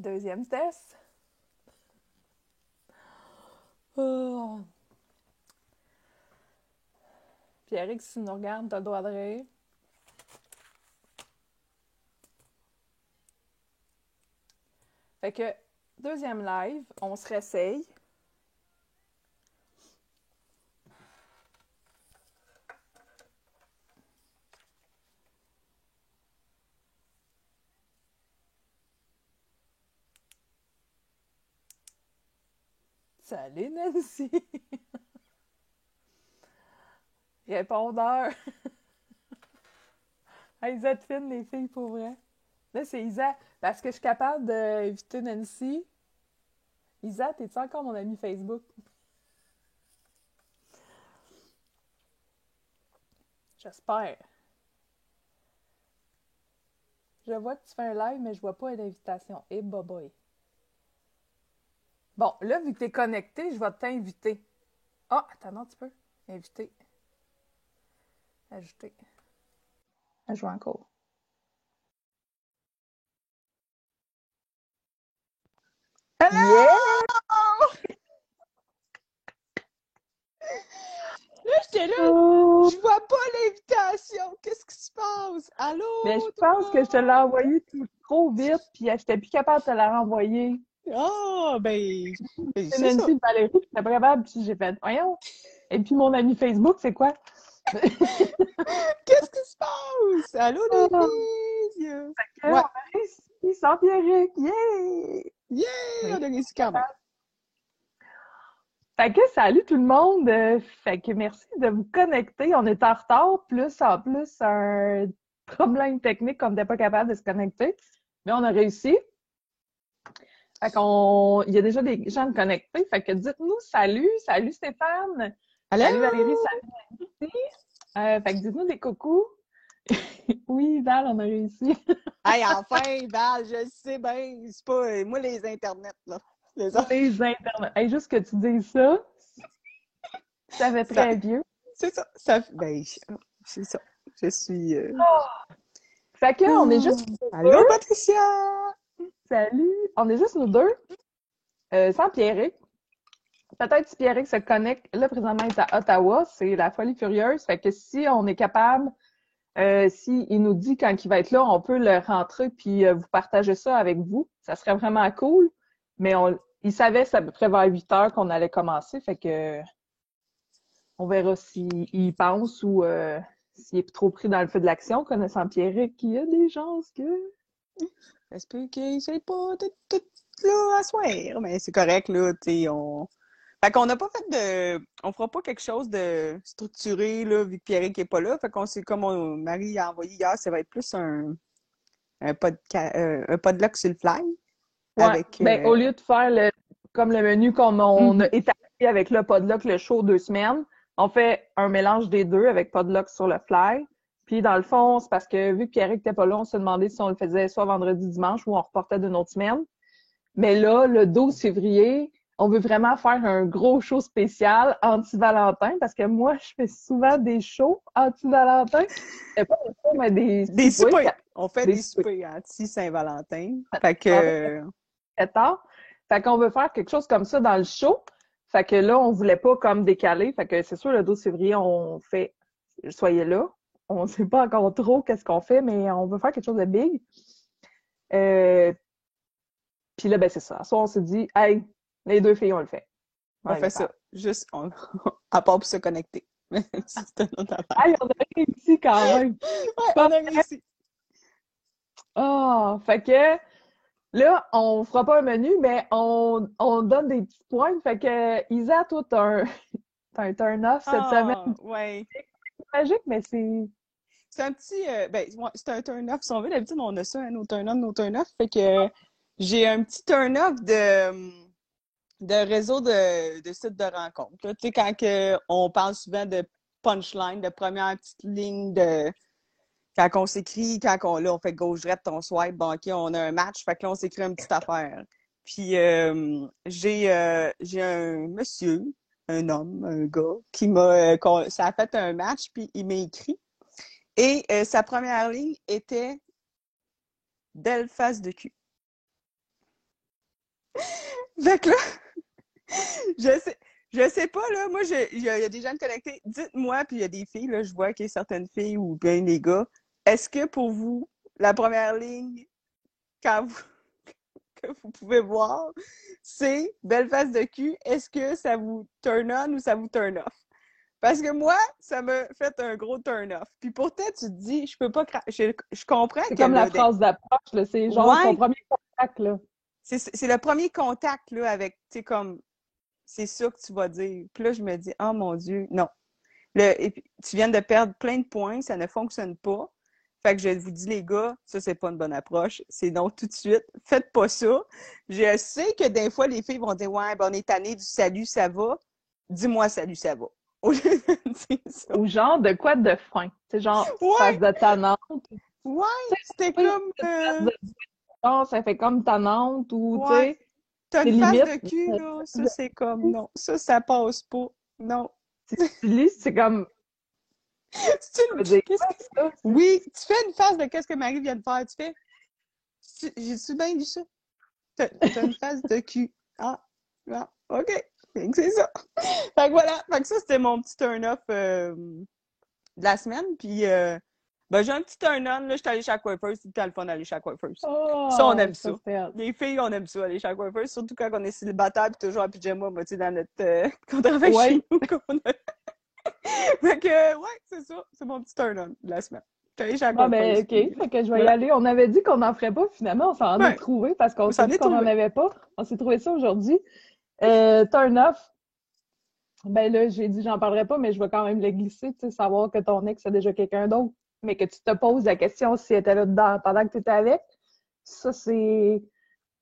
Deuxième test. Oh. Pierrick, si tu nous regardes, t'as le droit de rire. Fait que, deuxième live, on se réessaye. Salut Nancy! Répondeur! hey, vous êtes fines, les filles, pour vrai. Là, c'est Isa. Parce que je suis capable d'inviter Nancy. Isa, t'es-tu encore mon ami Facebook? J'espère. Je vois que tu fais un live, mais je vois pas une invitation. Et hey, boy. Bon, là, vu que tu es connecté, je vais t'inviter. Ah, attends un petit peu. Inviter. Ajouter. Ajouter encore. Hello! Yeah! Là, j'étais là, oh. je vois pas l'invitation. Qu'est-ce qui se passe? Allô? Mais je pense que je te l'ai envoyé trop vite, puis j'étais plus capable de te la renvoyer. Ah, oh, ben. C'est Nancy Valérie, j'étais pas capable, puis j'ai fait, voyons. Et puis mon ami Facebook, c'est quoi? Qu'est-ce qui se passe? Allô, les filles! Ouais. On a réussi sans Pierrick! Yeah! Yeah! Oui. On a réussi quand même. Fait que salut tout le monde! Fait que merci de vous connecter. On est en retard, plus en plus un problème technique qu'on n'était pas capable de se connecter. Mais on a réussi. Fait qu'on, il y a déjà des gens connectés. Fait que dites-nous salut, salut Stéphane. Salut Valérie, salut Nancy. Euh, fait que dites-nous des coucous. oui, Val, on a réussi. hey, enfin, Val, je sais bien. C'est pas, moi, les internets, là. Les, les internets. Hey, juste que tu dises ça, ça fait très vieux. C'est ça. ça ben, c'est ça. Je suis... Euh... Oh. Fait que, on est juste... Allô, Patricia! Salut! On est juste nous deux, euh, sans Pierrick. Peut-être si Pierrick se connecte, là, présentement, il est à Ottawa, c'est la folie furieuse. Fait que si on est capable, euh, s'il il nous dit quand il va être là, on peut le rentrer puis euh, vous partager ça avec vous. Ça serait vraiment cool. Mais il savait, c'est à peu près vers 8 heures qu'on allait commencer. Fait que on verra s'il pense ou euh, s'il est trop pris dans le feu de l'action, connaissant Pierrick, il y a des chances que... Ça se peut qu'il soit pas tout, tout là à soir, mais c'est correct, là, tu sais, on... Fait qu'on n'a pas fait de... On fera pas quelque chose de structuré, là, vu que Pierrick n'est pas là. Fait qu'on sait, comme on... Marie a envoyé hier, ça va être plus un... Un, podca... euh, un podlock sur le fly. Ouais, avec, ben, euh, au lieu de faire le, comme le menu qu'on on Mhm. a établi avec le podlock, le show deux semaines, on fait un mélange des deux avec podlock sur le fly. Puis dans le fond, c'est parce que vu que Pierrick n'était pas là, on se demandait si on le faisait soit vendredi, dimanche ou on reportait d'une autre semaine. Mais là, le 12 février, on veut vraiment faire un gros show spécial anti-Valentin parce que moi, je fais souvent des shows anti-Valentin. C'est pas des shows, mais des, Des soupers. On fait Des des soupers. anti-Saint-Valentin. Fait que... très tard. Fait qu'on veut faire quelque chose comme ça dans le show. Fait que là, on voulait pas comme décaler. Fait que c'est sûr, le 12 février, on fait Soyez là. On sait pas encore trop qu'est-ce qu'on fait, mais on veut faire quelque chose de big. Euh, Puis là, ben c'est ça. Soit on s'est dit, hey, les deux filles, on le fait. On fait ça. Juste, on... à part pour se connecter. C'est une autre affaire. Hey, on a réussi quand même. Ouais, on a réussi. Ah, fait que là, on fera pas un menu, mais on, on donne des petits points. Fait que Isa, toi, t'as un, t'as un turn-off cette Ah, semaine. ouais. C'est magique, mais c'est. C'est un petit. euh, ben, c'est un turn-off. Si on veut, d'habitude, on a ça, hein, nos turn-on, nos turn-off. Fait que euh, j'ai un petit turn-off de, de réseau de, de sites de rencontres. Tu sais, quand que on parle souvent de punchline, de première petite ligne de. Quand on s'écrit, quand on, là, on fait gauche-droite, on swipe, bon, OK, on a un match, fait que là, on s'écrit une petite affaire. Puis euh, j'ai euh, un monsieur, un homme, un gars, qui m'a. euh, ça a fait un match, puis il m'a écrit. Et euh, sa première ligne était Belle face de cul. Fait là, je sais, je sais pas, là, moi, il y, a des gens connectés. Dites-moi, puis il y a des filles, là, je vois qu'il y a certaines filles ou bien les gars. Est-ce que pour vous, la première ligne, quand vous, que vous pouvez voir, c'est belle face de cul. Est-ce que ça vous turn on ou ça vous turn off? Parce que moi, ça m'a fait un gros turn-off. Puis pourtant, tu te dis, je peux pas... Je, je comprends C'est comme la phrase d'approche, c'est genre ton premier contact, là. C'est le premier contact, là, avec, tu sais, comme... C'est ça que tu vas dire. Puis là, je me dis, oh mon Dieu, non. Le, tu viens de perdre plein de points, ça ne fonctionne pas. Fait que je vous dis, les gars, ça, c'est pas une bonne approche. C'est donc tout de suite, faites pas ça. Je sais que des fois, les filles vont dire, ouais, ben, on est tanné du salut, ça va. Dis-moi salut, ça va. Ou genre de quoi de frein. C'est genre ouais. face de tannante. Ouais, c'était comme. Euh... ça fait comme tannante ou tu sais. T'as une face de cul, là. Ça, c'est comme non. Ça, ça passe pas. Non. Tu lis, c'est comme. Que... Oui, tu fais une face de qu'est-ce que Marie vient de faire. Tu fais. J'ai-tu bien dit ça? T'as une face de cul. Ah, ah OK c'est ça. fait que voilà. Fait que ça, c'était mon petit turn-off euh, de la semaine. Puis, euh, ben, j'ai un petit turn-on. Là, j'étais allée chez Aquafers. C'était le fun d'aller chez Aquafers. Oh, ça, on aime ça. Les filles, on aime ça, aller chez Aquafers. Surtout quand on est célibataire et toujours en pyjama, moi, tu sais, dans notre. Euh, quand on travaille ouais. chez nous. fait que, ouais, c'est ça. C'est mon petit turn-on de la semaine. Ah ben, OK. Fait que je vais y aller. On avait dit qu'on n'en ferait pas, finalement. On s'en a trouvé parce qu'on s'est dit qu'on n'en avait pas. On s'est trouvé ça aujourd'hui. Euh, turn off. Ben là, j'ai dit, j'en parlerai pas, mais je vais quand même le glisser, tu sais, savoir que ton ex a déjà quelqu'un d'autre, mais que tu te poses la question si elle était là dedans pendant que tu étais avec. Ça, c'est.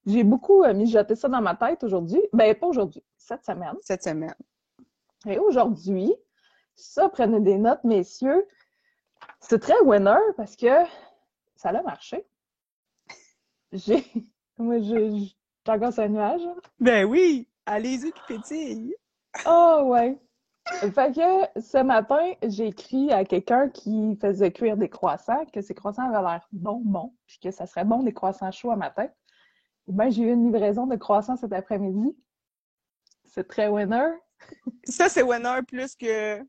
J'ai beaucoup euh, mijoté ça dans ma tête aujourd'hui. Ben, pas aujourd'hui, cette semaine. Cette semaine. Et aujourd'hui, ça, prenez des notes, messieurs. C'est très winner parce que ça a marché. J'ai. Moi, je. J'ai encore un nuage. Ben oui! Allez-y qui pétille! Oh ouais! Fait que ce matin, j'ai écrit à quelqu'un qui faisait cuire des croissants que ces croissants avaient l'air bon, bon, puis que ça serait bon des croissants chauds à matin. Ben, j'ai eu une livraison de croissants cet après-midi. C'est très winner. Ça, c'est winner plus que.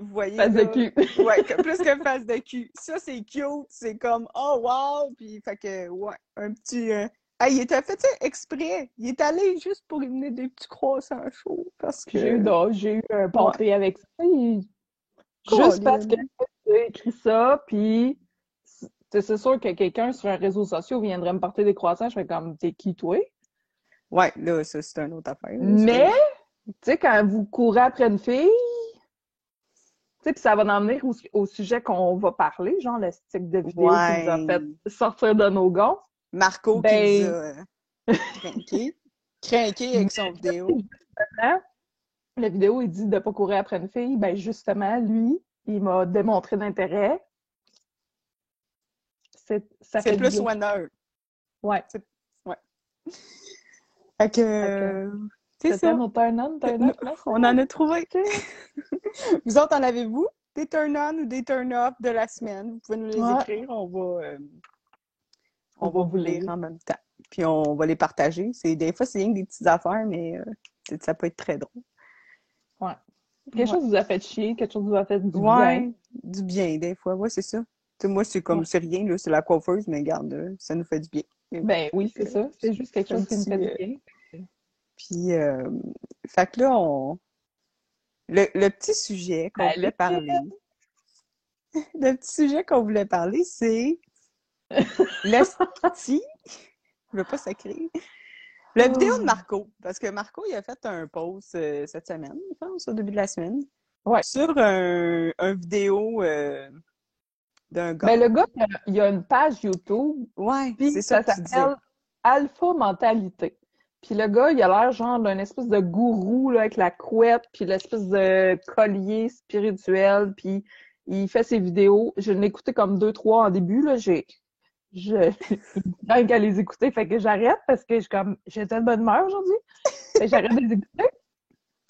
Vous voyez. Face de cul. ouais, plus que face de cul. Ça, c'est cute. C'est comme, oh wow! Puis, fait que, ouais, un petit. Euh, ah, il était fait exprès? Il est allé juste pour amener des petits croissants chauds. Parce que. J'ai eu, un pâté avec ça. Juste parce que j'ai écrit ça, puis c'est sûr que quelqu'un sur un réseau social viendrait me porter des croissants. Je fais comme, t'es qui, toi? Ouais, là, ça, c'est une autre affaire. Mais, tu sais, quand vous courez après une fille, tu sais, puis ça va en emmener au, sujet qu'on va parler, genre le stick de vidéo qui nous a fait sortir de nos gonds. Marco ben... qui nous a craqué. craqué avec son vidéo. La vidéo, il dit de ne pas courir après une fille. Ben justement, lui, il m'a démontré l'intérêt. C'est plus winner. Ouais. Ouais. Fait que... C'est ça. Nos on, turn off, On en a trouvé. vous autres, en avez-vous des turn on ou des turn off de la semaine? Vous pouvez nous les écrire. On va... Euh, on va vous lire en même temps. Puis on va les partager. C'est des fois, c'est rien que des petites affaires, mais euh, ça peut être très drôle. Ouais. Quelque chose vous a fait chier, quelque chose vous a fait du bien. Du bien, des fois. Ouais, c'est ça. moi, c'est comme c'est rien, là, c'est la coiffeuse, mais garde, euh, ça nous fait du bien. Ben oui, c'est ça. C'est juste quelque chose qui nous fait du bien. Puis, euh, fait que là, on. Le, le petit sujet qu'on ben, voulait parler. le petit sujet qu'on voulait parler, c'est le sti, je veux pas sacrer. La vidéo de oh. Marco, parce que Marco, il a fait un post euh, cette semaine, je pense, au début de la semaine. Ouais. Sur un, un vidéo euh, d'un gars. Mais ben, le gars, il a une page YouTube. Ouais, c'est ça, ça s'appelle Alpha Mentalité. Puis le gars, il a l'air genre d'un espèce de gourou là, avec la couette, puis l'espèce de collier spirituel, puis il fait ses vidéos. Je l'ai écouté comme deux, trois en début. Là. J'ai je dingue à les écouter, fait que j'arrête parce que je comme j'étais de bonne humeur aujourd'hui. j'arrête de les écouter.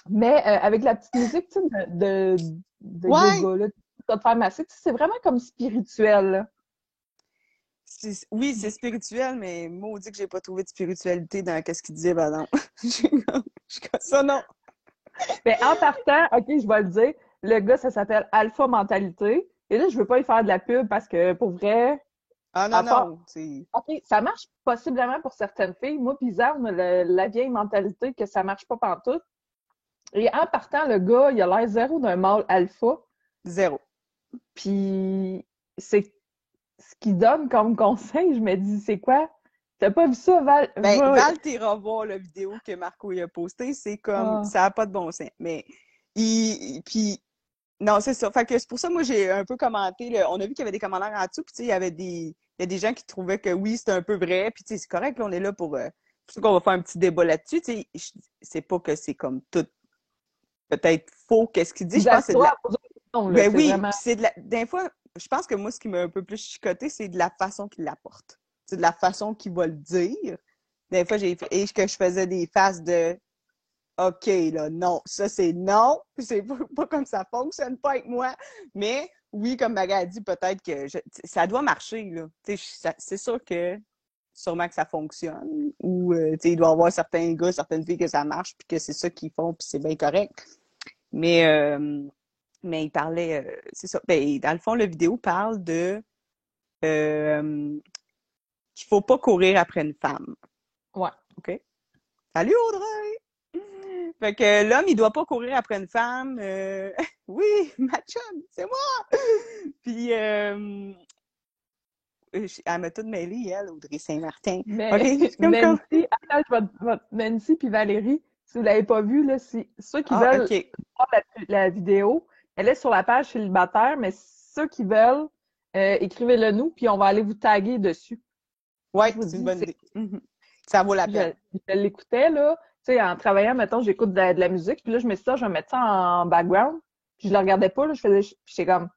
Mais euh, avec la petite musique tu sais, de, de, de ouais. yoga, là, de faire masser, c'est vraiment comme spirituel. c'est- oui, c'est spirituel, mais maudit que j'ai pas trouvé de spiritualité dans ce qu'il disait, ben non. Je suis comme- ça, non. Mais en partant, OK, je vais le dire, le gars, ça s'appelle Alpha Mentalité. Et là, je veux pas y faire de la pub parce que pour vrai, Ah non, part- non. c'est- OK, ça marche possiblement pour certaines filles. Moi, bizarre, on a le- la vieille mentalité que ça marche pas pantoute. Et en partant, le gars, il a l'air zéro d'un mâle alpha. Zéro. Puis c'est ce qu'il donne comme conseil. Je me dis, c'est quoi? T'as pas vu ça, Val? Ben, Va- Val, t'iras voir la vidéo que Marco y a postée, c'est comme, Ah. ça n'a pas de bon sens. Mais, il, puis, non, c'est ça. Fait que c'est pour ça, moi, j'ai un peu commenté, le- on a vu qu'il y avait des commentaires en dessous, puis tu sais, il y avait des, il y a des gens qui trouvaient que oui, c'était un peu vrai, puis tu sais, c'est correct, là, on est là pour, euh, c'est sûr qu'on va faire un petit débat là-dessus, tu sais, je- c'est pas que c'est comme tout, peut-être faux, qu'est-ce qu'il dit, je pense que c'est de la, là. ben oui, vraiment- c'est de la. Des fois, je pense que moi, ce qui m'a un peu plus chicoté, c'est de la façon qu'il l'apporte. C'est de la façon qu'il va le dire. Des fois, j'ai fait. Et que je faisais des faces de OK, là, non, ça c'est non. C'est pas, pas comme ça fonctionne pas avec moi. Mais oui, comme Maga a dit, peut-être que je- ça doit marcher, là. C'est sûr que sûrement que ça fonctionne. Ou euh, il doit y avoir certains gars, certaines filles que ça marche, puis que c'est ça qu'ils font, puis c'est bien correct. Mais euh, mais il parlait, euh, c'est ça. Ben, dans le fond, la vidéo parle de euh, qu'il faut pas courir après une femme. Ouais. OK? Salut Audrey! Fait que l'homme, il doit pas courir après une femme. euh, oui, ma chum, c'est moi! Puis, euh, elle m'a toute mêlée, elle, Audrey Saint-Martin. Mais OK, c'est comme comme- Nancy, attends, je vais te- vais te- Nancy puis Valérie, si vous l'avez pas vu, là, si, ceux qui Ah, veulent voir la, la vidéo, elle est sur la page célibataire, mais ceux qui veulent, euh, écrivez-le nous, puis on va aller vous taguer dessus. Vous c'est une bonne idée. Mhm. Ça vaut la peine. je l'écoutais, là, sais, en travaillant, mettons, j'écoute de, la- de la musique, puis là, je me suis dit, Ah, je vais mettre ça en background, puis je le regardais pas, là, je faisais, puis j'étais comme,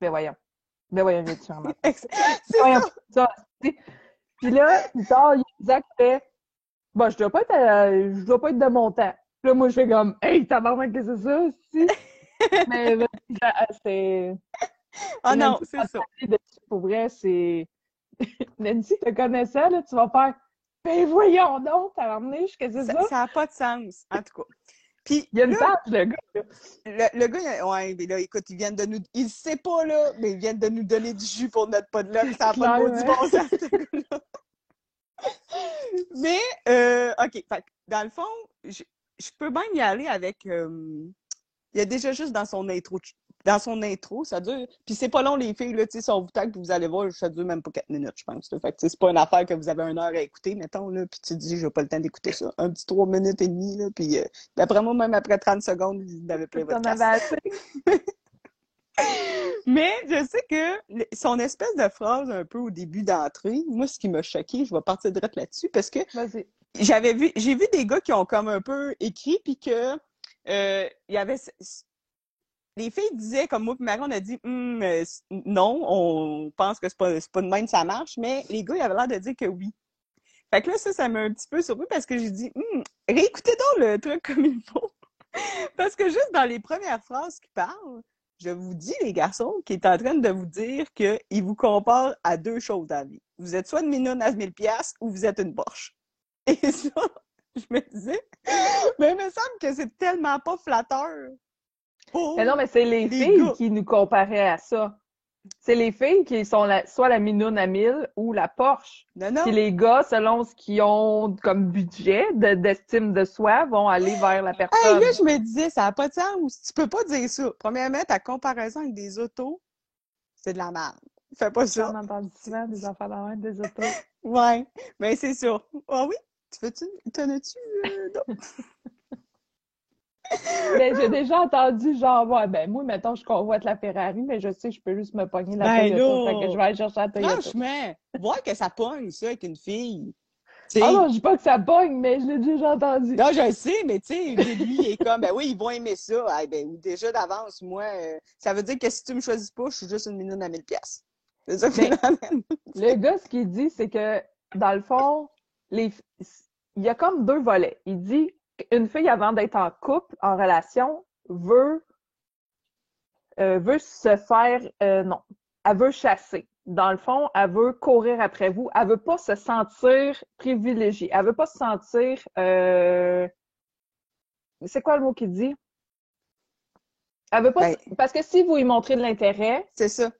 ben voyons, ben voyons, viens-tu en bas? C'est ça. ça. Puis là, plus tard, Isaac fait Bon, je dois pas être euh, je dois pas être de mon temps. Puis là, moi, je fais comme Hey, tabarnak, que c'est ça, si? Mais euh, c'est. Ah non, Nancy, c'est ça. dessus, Pour vrai, c'est. Nancy, te connaissant, là, tu vas faire Ben voyons donc, t'as emmené, c'est ça? Ça? n'a pas de sens, en tout cas. Puis, Il y a une là, le gars. là. le, le gars, il a- ouais, mais là, écoute, ils viennent de nous. Il sait pas, là, mais ils viennent de nous donner du jus pour notre pas de luck. Ça n'a pas de du bon sens, ce gars-là. Mais, euh, OK. Fait, dans le fond, je, je peux même y aller avec. euh, il y a déjà juste dans son intro. Dans son intro, ça dure. Puis c'est pas long, les filles, là, tu sais, si on vous tag, puis vous allez voir, ça dure même pas quatre minutes, je pense. là. Fait que, c'est pas une affaire que vous avez une heure à écouter, mettons, là, puis tu te dis, j'ai pas le temps d'écouter ça. Un petit trois minutes et demie, là, puis euh, d'après moi, même après 30 secondes, vous avez plein votre assez. Mais je sais que son espèce de phrase un peu au début d'entrée, moi, ce qui m'a choqué, je vais partir direct là-dessus, parce que j'avais vu, j'ai vu des gars qui ont comme un peu écrit, puis que euh, il y avait, les filles disaient comme moi, puis Marie, on a dit, Hum, euh, non, on pense que c'est pas, pas de même ça marche, mais les gars, ils avaient l'air de dire que oui. Fait que là, ça, ça m'a un petit peu surpris parce que j'ai dit, Hum, réécoutez donc le truc comme il faut. parce que juste dans les premières phrases qu'il parle, je vous dis, les garçons, qu'il est en train de vous dire qu'il vous compare à deux choses dans la vie. Vous êtes soit une minoune à 1000 pièces ou vous êtes une Porsche. Et ça, je me disais, mais il me semble que c'est tellement pas flatteur. Mais non, mais c'est les, Les filles gars. qui nous comparaient à ça. C'est les filles qui sont la- soit la Minoune à 1000 ou la Porsche. Non, non. Puis les gars, selon ce qu'ils ont comme budget de- d'estime de soi, vont aller vers la Hey, personne. là, je me disais, ça n'a pas de sens. Tu peux pas dire ça. Premièrement, ta comparaison avec des autos, c'est de la merde. Fais pas ça. On entend souvent des enfants dans la des autos. Ouais, mais c'est sûr. Ah oui? Tu veux-tu? T'en as-tu? euh, non? Mais j'ai déjà entendu genre, ouais, ben moi, mettons, je convoite la Ferrari, mais je sais que je peux juste me pogner la Ben Toyota. Fait que je vais aller chercher la Toyota. Franchement, voir que ça pogne, ça, avec une fille. Ah non, je dis pas que ça pogne, mais je l'ai déjà entendu. Non, je le sais, mais tu sais, lui, il est comme, ben oui, ils vont aimer ça. Ah, ben, déjà d'avance, moi, euh, ça veut dire que si tu me choisis pas, je suis juste une minute à 1000 pièces. C'est ça que Mais- l'amène. Le gars, ce qu'il dit, c'est que, dans le fond, les... il y a comme deux volets. Il dit qu'une fille, avant d'être en couple, en relation, veut, euh, veut se faire... euh, non, elle veut chasser. dans le fond, elle veut courir après vous. Elle veut pas se sentir privilégiée. Elle veut pas se sentir... Euh... C'est quoi le mot qu'il dit? Elle veut pas... Ben- Parce que si vous y montrez de l'intérêt, C'est ça.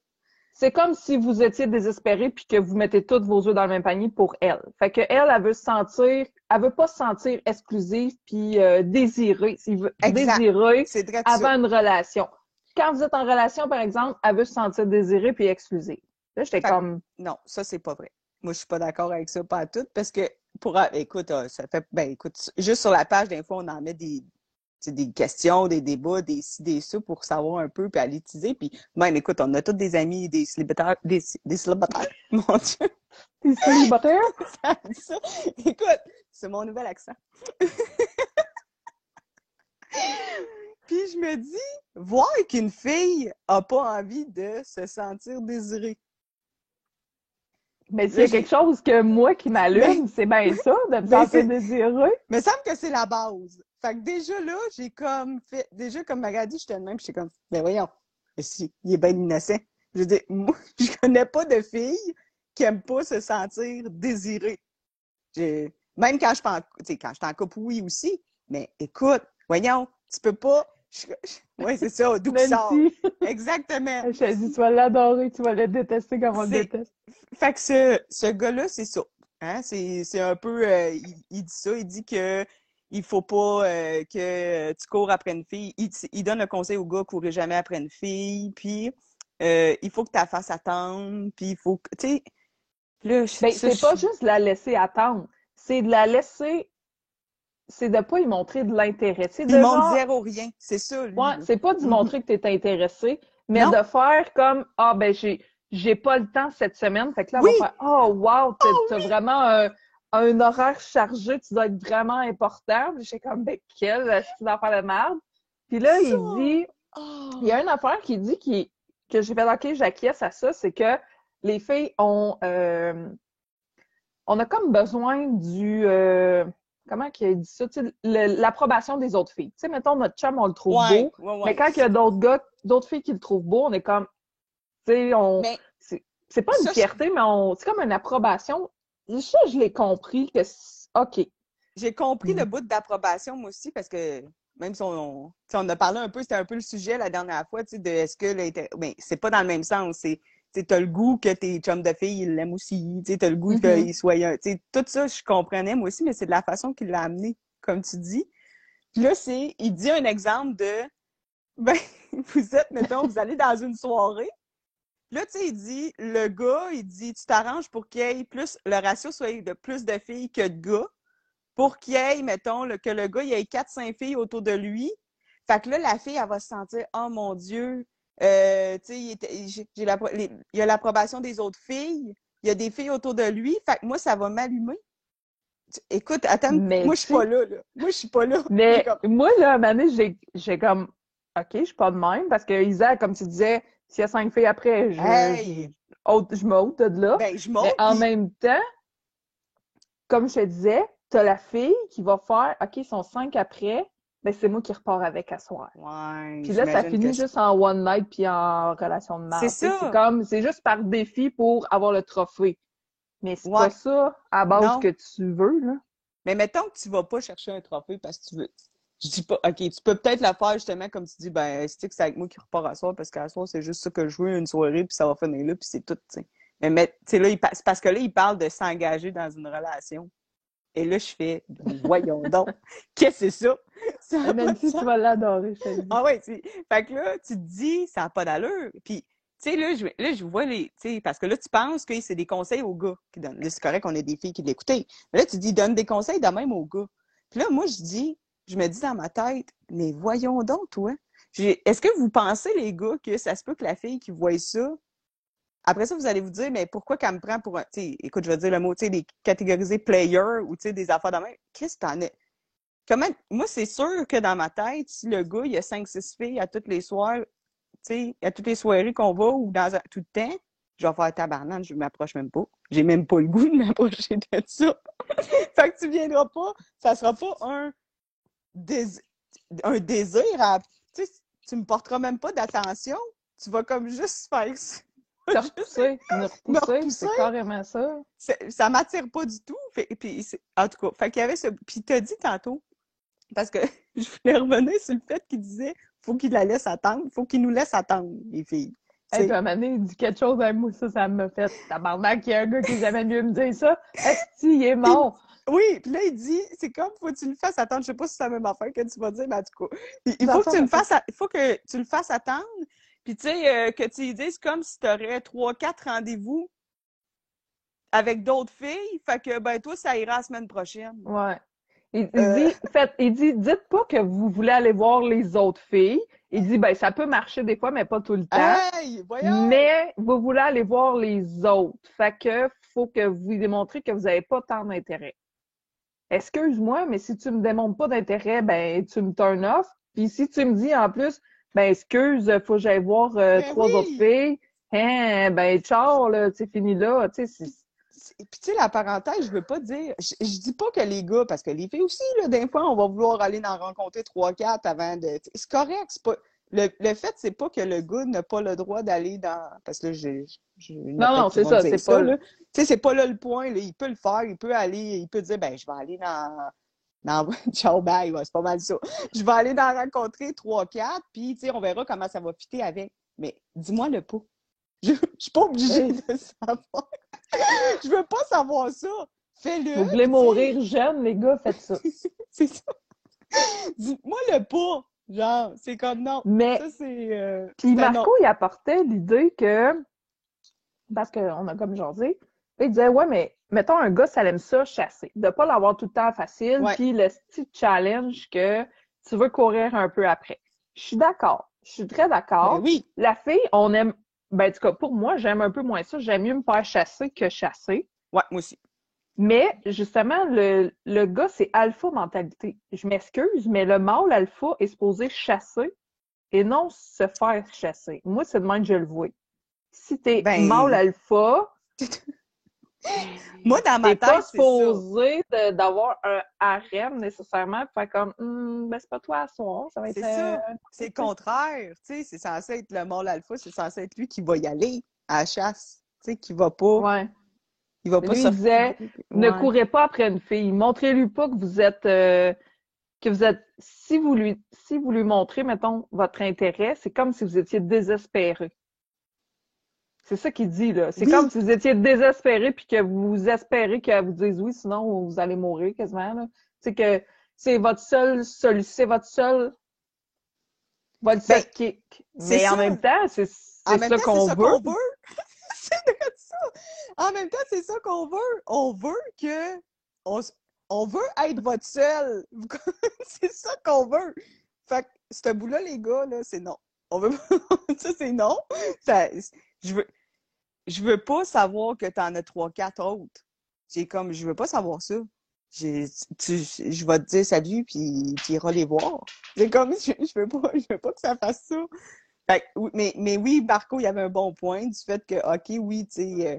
C'est comme si vous étiez désespéré puis que vous mettez tous vos œufs dans le même panier pour elle. Fait que elle, elle veut se sentir... Elle veut pas se sentir exclusive puis euh, désirée. Désirée avant une relation. Quand vous êtes en relation, par exemple, elle veut se sentir désirée puis exclusive. Là, j'étais comme... Non, ça, c'est pas vrai. Moi, je suis pas d'accord avec ça, pas à tout, parce que, pour, écoute, euh, ça fait, ben, écoute, juste sur la page d'info, on en met des, des questions, des débats, des ci, des ça, pour savoir un peu, puis aller utiliser. Puis, même, écoute, on a tous des amis, des célibataires, des, des célibataires, mon Dieu, T'es célibataire? ça ça. Écoute, c'est mon nouvel accent. Puis, je me dis, voir qu'une fille a pas envie de se sentir désirée. Mais s'il y a quelque chose que moi qui m'allume, c'est bien ça, de me sentir désirée. Mais il semble que c'est la base. Fait que déjà là, j'ai comme fait. Déjà, comme Magali, j'étais de même, j'étais comme, ben voyons, mais si, il est bien innocent. Je veux dire, moi, je connais pas de filles qui aiment pas se sentir désirées. J'ai- Même quand je suis en, tu sais, quand je suis en couple, oui aussi. Mais écoute, voyons, tu peux pas. Ouais, c'est ça, d'où qui sort. Exactement. je te dis, tu vas l'adorer, tu vas le détester comme on le déteste. Fait que ce, ce gars-là, c'est ça. Hein? C'est, un peu. euh, il, il dit ça, il dit que il faut pas euh, que tu cours après une fille. Il, il donne le conseil au gars, courir jamais après une fille. Puis euh, il faut que tu la fasses attendre. Puis il faut que. Tu sais. Ben, c'est pas juste de la laisser attendre. C'est de la laisser. C'est de pas y montrer de l'intérêt. C'est de genre- zéro rien. C'est ça. Ouais, c'est pas d'y Mhm. montrer que tu es intéressé, mais Non. de faire comme Ah ben j'ai j'ai pas le temps cette semaine. Fait que là, Oui. on va faire Oh wow, t'as Oh, vraiment un, un horaire chargé, tu dois être vraiment important. Puis j'ai comme ben quel astuce d'affaire de merde. Puis là, Ça. il dit Oh. il y a une affaire qui dit qui, que j'ai fait OK, j'acquiesce à ça, c'est que les filles ont euh, on a comme besoin du euh, comment qu'il a dit ça, l'approbation des autres filles. Tu sais, mettons notre chum, on le trouve Ouais, beau, ouais, ouais. mais quand il y a d'autres gars, d'autres filles qui le trouvent beau, on est comme, tu sais, on, Mais- c'est pas une Ça, fierté, mais on, c'est comme une approbation. Ça, je l'ai compris que, c'est- ok, J'ai compris Mm. le bout d'approbation, moi aussi, parce que même si on, sais, on a parlé un peu, c'était un peu le sujet la dernière fois, tu sais, de est-ce que. Ben, c'est pas dans le même sens. C'est, t'as le goût que tes chums de filles, ils l'aiment aussi. T'as le goût Mhm. qu'il soit un. Tu sais, tout ça, je comprenais, moi aussi, mais c'est de la façon qu'il l'a amené, comme tu dis. Puis là, c'est, il dit un exemple de, ben, vous êtes, mettons, vous allez dans une soirée. Là, tu sais, il dit, le gars, il dit, tu t'arranges pour qu'il y ait plus, le ratio soit de plus de filles que de gars pour qu'il y ait, mettons, le- que le gars, il y ait 4-5 filles autour de lui. Fait que là, la fille, elle va se sentir, oh mon Dieu, euh, tu il, y a l'approbation des autres filles, il y a des filles autour de lui. Fait que moi, ça va m'allumer. Tu- Écoute, attends, Mais moi, je suis tu- pas là, là. Moi, je suis pas là. Mais comme- moi, là, donné, j'ai, comme, OK, je suis pas de même, parce que Isaac, comme tu disais, s'il y a cinq filles après, je, Hey! je, ôte- je m'ôte de là. Ben, je monte. Mais en puis- même temps, comme je te disais, t'as la fille qui va faire, OK, ils sont cinq après, ben c'est moi qui repars avec à soir. Ouais, Puis là, ça finit que- juste en one night puis en relation de marde. C'est comme, c'est juste par défi pour avoir le trophée. Mais c'est Ouais. pas ça à base Non. que tu veux, là. Mais mettons que tu vas pas chercher un trophée parce que tu veux. Je dis pas, OK, tu peux peut-être la faire justement comme tu dis, ben, c'est que c'est avec moi qui repart à soir parce qu'à soir, c'est juste ça que je veux, une soirée, puis ça va finir là, puis c'est tout, tu sais. Mais, mais tu sais, là, il c'est parce que là, il parle de s'engager dans une relation. Et là, je fais, voyons donc, qu'est-ce que c'est ça? Ça a pas Même si tu vas l'adorer, je te dis. Ah ouais, tu fait que là, tu te dis, ça n'a pas d'allure. Puis, tu sais, là, je, là, je vois les, tu sais, parce que là, tu penses que c'est des conseils aux gars qui donnent. Là, c'est correct qu'on ait des filles qui l'écoutent. Mais là, tu dis, donne des conseils de même aux gars. Puis là, moi, je dis, je me dis dans ma tête, mais voyons donc, toi. Est-ce que vous pensez, les gars, que ça se peut que la fille qui voit ça, après ça, vous allez vous dire, mais pourquoi qu'elle me prend pour un, tu sais, écoute, je vais dire le mot, tu sais, des catégorisés player ou, des affaires de même. Qu'est-ce que t'en es? Comment, moi, c'est sûr que dans ma tête, si le gars, il y a 5-6 filles à toutes les soirs, tu à toutes les soirées qu'on va ou dans tout le temps, je vais faire tabarnane, je m'approche même pas. J'ai même pas le goût de m'approcher de ça. fait que tu viendras pas, ça sera pas un, dés- un désir à, tu me porteras même pas d'attention. Tu vas comme juste faire. Te repousser, me Me repousser, repousser? c'est carrément ça. Ça m'attire pas du tout. Fait, puis, c'est- en tout cas, fait qu'il y avait ce. Puis t'as dit tantôt, parce que je voulais revenir sur le fait qu'il disait faut qu'il la laisse attendre, faut qu'il nous laisse attendre, les filles. Hey, puis à un moment donné, il dit quelque chose à moi, ça, ça me fait tabarnak, il y a un gars qui jamais mieux me dire ça. Est-ce il est mort? Oui, puis là, il dit, c'est comme, faut que tu le fasses attendre. Je sais pas si c'est la même affaire que tu vas dire, mais en tout cas, il faut que tu fasses, il faut que tu le fasses attendre. Puis tu sais, euh, que tu dises comme si tu aurais trois, quatre rendez-vous avec d'autres filles. Fait que, ben, toi, ça ira la semaine prochaine. Ouais. Il, Euh. dit, faites, il dit, dites pas que vous voulez aller voir les autres filles. Il dit, ben, ça peut marcher des fois, mais pas tout le temps. Hey! Mais vous voulez aller voir les autres. Fait que faut que vous démontrez que vous n'avez pas tant d'intérêt. Excuse-moi, mais si tu me démontres pas d'intérêt, ben tu me turn off. Puis si tu me dis en plus, ben excuse, faut que j'aille voir euh, Ben trois oui. autres filles, hein, ben ciao, là, c'est fini là. Tu sais, c'est- Puis tu sais, la parenthèse, je veux pas dire. Je, je dis pas que les gars, parce que les filles aussi, là, des fois, on va vouloir aller en rencontrer trois, quatre avant de. C'est correct, c'est pas. Le, le fait, c'est pas que le gars n'a pas le droit d'aller dans. Parce que là, j'ai. Non, non, c'est ça, c'est pas là. Tu sais, c'est pas là le point, là. Il peut le faire, il peut aller, il peut dire, ben, je vais aller dans. Dans... Ciao, bye, ouais, c'est pas mal ça. Je vais aller en rencontrer trois, quatre, puis, on verra comment ça va fitter avec. Mais dis-moi le pas. Je, je suis pas obligée de savoir. je veux pas savoir ça. Fais-le. vous voulez mourir jeune, les gars, faites ça. c'est ça. Dis-moi le pas. Genre, c'est comme non. Mais Ça, c'est. euh, Puis Ben Marco, il apportait l'idée que, parce qu'on a comme jasé, il disait, ouais, mais mettons un gars, ça aime ça, chasser. De pas l'avoir tout le temps facile, puis le petit challenge que tu veux courir un peu après. Je suis d'accord. Je suis très d'accord. Ben oui. La fille, on aime, ben, en tout cas, pour moi, j'aime un peu moins ça. J'aime mieux me faire chasser que chasser. Ouais, moi aussi. Mais justement, le, le gars, c'est alpha mentalité. Je m'excuse, mais le mâle alpha est supposé chasser et non se faire chasser. Moi, c'est de même que je le vois. Si t'es Ben- mâle alpha, Moi, dans ma t'es pas tête, c'est ça. supposé d'avoir un harem nécessairement, pour faire comme, Hum, ben c'est pas toi à soir, ça va être... C'est ça. C'est le contraire. Tu sais, c'est censé être le mâle alpha, c'est censé être lui qui va y aller à la chasse. Tu sais, qui va pas. Ouais. Il va pas lui, se il disait, Ne Ouais. courez pas après une fille. Montrez-lui pas que vous êtes euh, que vous êtes si vous lui si vous lui montrez, mettons, votre intérêt, c'est comme si vous étiez désespéré. C'est ça qu'il dit, là. C'est Oui. comme si vous étiez désespéré puis que vous espérez qu'elle vous dise oui, sinon vous allez mourir quasiment, là. C'est que c'est votre seule solution, c'est votre seul votre seul Ben, kick. Mais en ça. même temps, c'est ça qu'on c'est ça veut. qu'on veut. c'est ça. En même temps, c'est ça qu'on veut. On veut que. On, on veut être votre seul. c'est ça qu'on veut. Fait que, ce bout-là, les gars, là, c'est non. On veut pas. ça, c'est non. Ça- je veux. Je veux pas savoir que t'en as trois, quatre autres. J'ai comme, je veux pas savoir ça. Tu, je vais te dire salut, puis tu iras les voir. C'est comme, je, veux pas, je veux pas que ça fasse ça. Mais, mais oui, Marco, il y avait un bon point du fait que, OK, oui, tu sais, euh,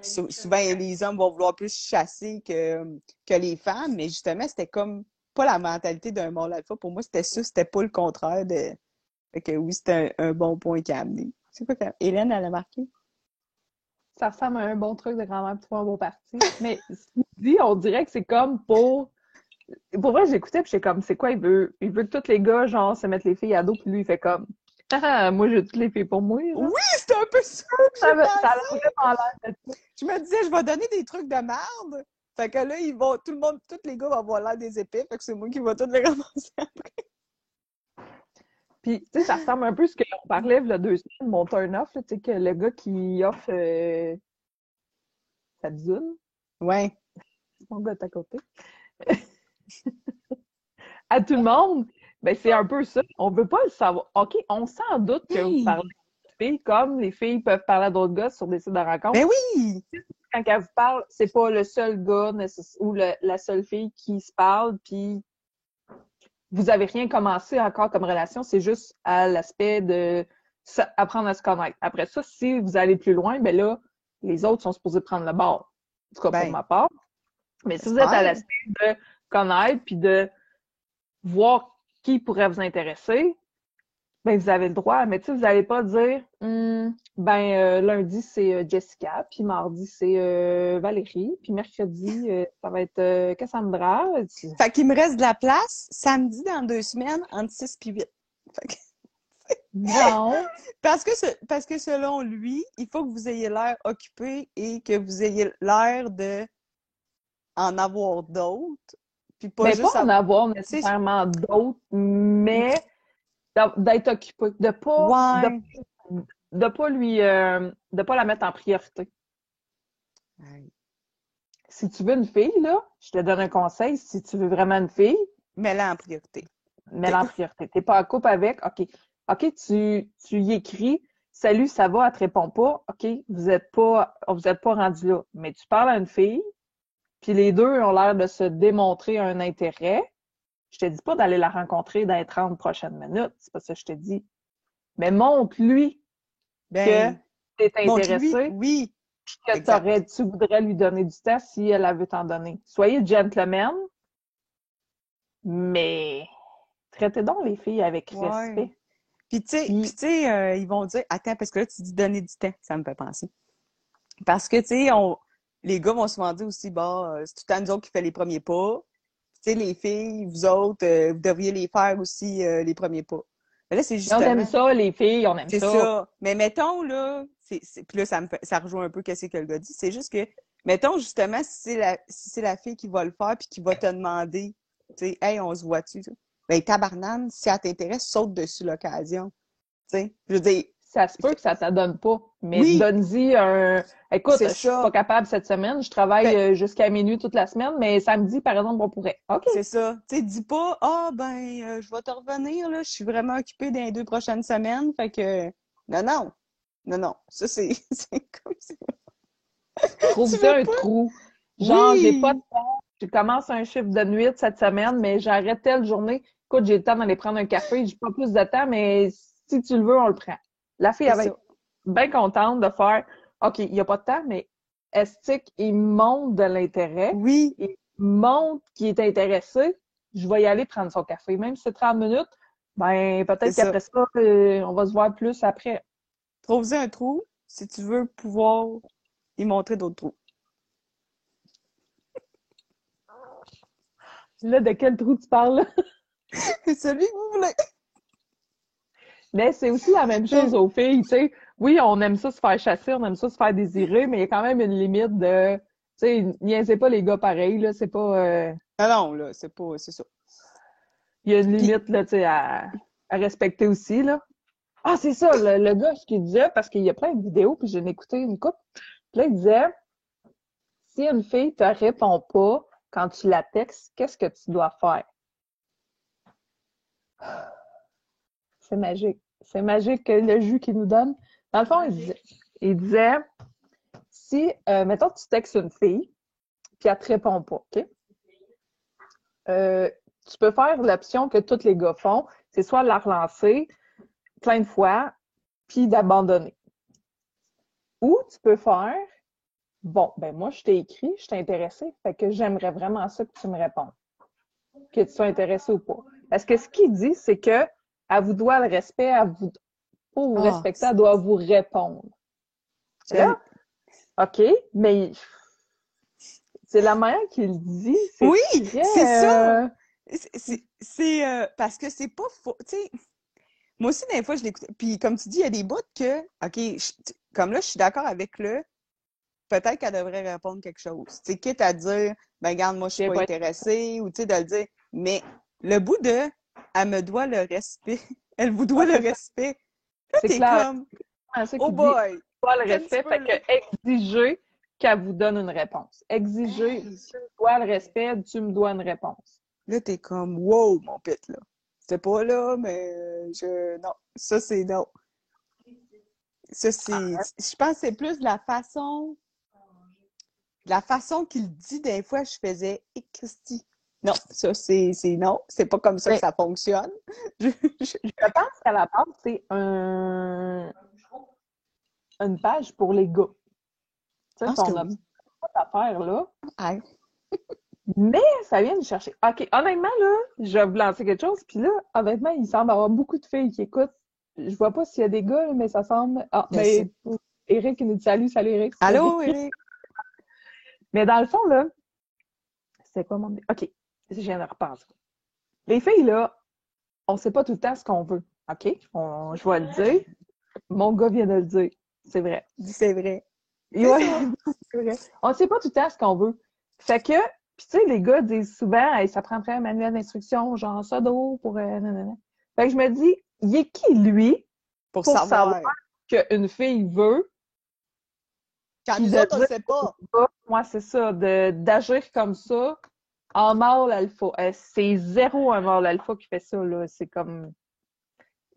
sou- souvent les hommes vont vouloir plus chasser que, que les femmes, mais justement, c'était comme pas la mentalité d'un mâle alpha. Pour moi, c'était ça, c'était pas le contraire de. Fait que oui, c'était un, un bon point qu'il a amené. C'est quoi que Hélène, elle a marqué? Ça ressemble à un bon truc de grand-mère pour un beau parti. Mais dit, on dirait que c'est comme pour. Pour vrai, j'écoutais, puis j'étais comme, c'est quoi, il veut, il veut que tous les gars, genre, se mettent les filles à dos, puis lui, il fait comme, ah, moi, j'ai toutes les filles pour moi. Oui, c'était un peu ça que Ça, me- ça a l'air de. Je me disais, je vais donner des trucs de merde. Fait que là, ils vont, tout le monde, tous les gars vont avoir l'air des épées. Fait que c'est moi qui vais tous les ramasser après. Puis, tu sais, ça ressemble un peu à ce qu'on parlait il y a deux semaines, mon turn-off, tu sais, que le gars qui offre euh, sa bisoune, Ouais. c'est mon gars est à côté, à tout le monde, ben c'est un peu ça. On veut pas le savoir. OK, on s'en doute que vous parlez de filles comme les filles peuvent parler à d'autres gars sur des sites de rencontres. Ben oui! Quand elle vous parle, c'est pas le seul gars ou le- la seule fille qui se parle, puis vous avez rien commencé encore comme relation, c'est juste à l'aspect de apprendre à se connaître. Après ça, si vous allez plus loin, ben là, les autres sont supposés prendre le bord. En tout cas, Ben, pour ma part. Mais si vous êtes à l'aspect de connaître puis de voir qui pourrait vous intéresser, Ben, vous avez le droit, mais tu sais, vous n'allez pas dire, Hum, ben, euh, lundi, c'est euh, Jessica, puis mardi, c'est euh, Valérie, puis mercredi, euh, ça va être euh, Cassandra. Tu- Fait qu'il me reste de la place samedi dans deux semaines entre 6 et 8. Fait que- Non! Parce que, ce- parce que selon lui, il faut que vous ayez l'air occupé et que vous ayez l'air de en avoir d'autres. Puis pas Mais juste Ben, pas en avoir nécessairement d'autres, mais d'être occupé, de pas, Ouais. de, de pas lui, euh, de pas la mettre en priorité. Ouais. Si tu veux une fille, là, je te donne un conseil, si tu veux vraiment une fille, Mets-la en priorité. mets-la en priorité. T'es pas en couple avec, OK. OK, tu, tu y écris, salut, ça va, elle te répond pas, OK, vous êtes pas, vous êtes pas rendu là. Mais tu parles à une fille, puis les deux ont l'air de se démontrer un intérêt. Je te dis pas d'aller la rencontrer dans les 30 prochaines minutes, c'est pas ça que je te dis. Mais montre-lui Ben, que t'es montre-lui, intéressé, oui. que exact. t'aurais, tu voudrais lui donner du temps si elle veut t'en donner. Soyez gentleman, mais traitez donc les filles avec Ouais. respect. Puis tu sais, tu euh, ils vont dire, attends, parce que là, tu dis donner du temps, ça me fait penser. Parce que, tu sais, on, les gars vont souvent dire aussi, bah, euh, c'est tout le temps nous autres qui fait les premiers pas. Tu sais, les filles, vous autres, euh, vous devriez les faire aussi euh, les premiers pas. Mais là, c'est On justement... aime ça, les filles, on aime C'est ça. ça. Mais mettons, là, c'est, puis là, ça me ça rejoint un peu qu'est-ce que le gars dit. C'est juste que, mettons, justement, si c'est la, si c'est la fille qui va le faire puis qui va te demander, tu sais, hey, on se voit-tu, ça? Ben, tabarnane, si elle t'intéresse, saute dessus l'occasion. Tu sais, je veux dire, Ça se peut que ça t'adonne pas, mais Oui. donne-y un... Écoute, je suis ça. pas capable cette semaine, je travaille Ben- euh, jusqu'à minuit toute la semaine, mais samedi, par exemple, on pourrait. OK. c'est ça. Tu sais, dis pas, ah, ben, euh, je vais te revenir, là, je suis vraiment occupée dans les deux prochaines semaines, fait que, non, non. Non, non. Ça, c'est, comme ça. Trouve un pas? trou. Genre, Oui. j'ai pas de temps, je commence un chiffre de nuit cette semaine, mais j'arrête telle journée. Écoute, j'ai le temps d'aller prendre un café, j'ai pas plus de temps, mais si tu le veux, on le prend. La fille, C'est être bien contente de faire OK, il n'y a pas de temps, mais Estique, il montre de l'intérêt, Oui. il montre qu'il est intéressé. Je vais y aller prendre son café. Même si c'est 30 minutes, ben peut-être C'est ça. qu'après ça, euh, on va se voir plus après. Trouve-y un trou si tu veux pouvoir y montrer d'autres trous. Là, de quel trou tu parles? Celui que vous voulez. Mais c'est aussi la même chose aux filles, tu sais. Oui, on aime ça se faire chasser, on aime ça se faire désirer, mais il y a quand même une limite de, tu sais, niaisez pas les gars pareil, là, c'est pas, euh, Ah non, là, c'est pas, c'est ça. il y a une limite, là, tu sais, à, à respecter aussi, là. Ah, c'est ça, le, le gars, ce qu'il disait, parce qu'il y a plein de vidéos, puis j'en ai écouté une couple, puis là, il disait, si une fille te répond pas quand tu la textes, qu'est-ce que tu dois faire? C'est magique. C'est magique que le jus qu'il nous donne. Dans le fond, il disait, si, euh, mettons, tu textes une fille, puis elle te répond pas, OK? Euh, tu peux faire l'option que tous les gars font, c'est soit la relancer plein de fois, puis d'abandonner. Ou tu peux faire, bon, ben moi, je t'ai écrit, je t'ai intéressé, fait que j'aimerais vraiment ça que tu me répondes. Que tu sois intéressé ou pas. Parce que ce qu'il dit, c'est que elle vous doit le respect, elle vous, pour vous Ah, respecter, elle doit vous répondre. Là, OK, mais c'est la manière qu'il dit. Oui, c'est ça. euh, C'est- euh, parce que c'est pas faux. Tu sais, moi aussi, des fois, je l'écoute. Puis, comme tu dis, il y a des bouts que, OK, je- comme là, je suis d'accord avec le, peut-être qu'elle devrait répondre quelque chose. Tu sais, quitte à dire, ben, regarde, moi, je suis pas pas- intéressée, ou tu sais, de le dire. Mais le bout de, elle me doit le respect. Elle vous doit Ah, le c'est respect. Là, C'est t'es comme, c'est ça oh boy! Pas le respect, fait que exiger qu'elle vous donne une réponse. Exiger, tu me dois le respect, tu me dois une réponse. Là, t'es comme, wow, mon pit, là. C'était pas là, mais je. Non, ça, c'est non. Ça, c'est. Je pense que c'est plus la façon. La façon qu'il dit, des fois, je faisais, et Christy. Non, ça, c'est non. C'est pas comme ça que ça fonctionne. Je- je- Je pense qu'à la base, c'est un... une page pour les gars. Tu sais, pense on que a oui. pas d'affaires là. Mais ça vient de chercher. OK, honnêtement, là, je vais vous lancer quelque chose. Puis là, honnêtement, il semble avoir beaucoup de filles qui écoutent je vois pas s'il y a des gars, mais ça semble. Ah, mais Eric, il nous dit salut, salut Eric. Allô, Eric? Mais dans le fond, là, c'est quoi mon. OK, je viens de repenser. Les filles, là, on sait pas tout le temps ce qu'on veut. OK? On- je vais le dire. Mon gars vient de le dire. C'est vrai. C'est vrai. Ouais, vrai. On sait pas tout le temps ce qu'on veut. Fait que, puis tu sais, les gars disent souvent, Hey, ça prendrait un manuel d'instruction, genre ça d'eau pour. euh. Fait que je me dis, il est qui, lui, Pour, Pour savoir. savoir. qu'une fille veut? Quand nous autres, on ne sait pas. Moi, c'est ça, d'agir comme ça en mâle alpha. Euh, c'est zéro un mâle alpha qui fait ça, là. C'est comme.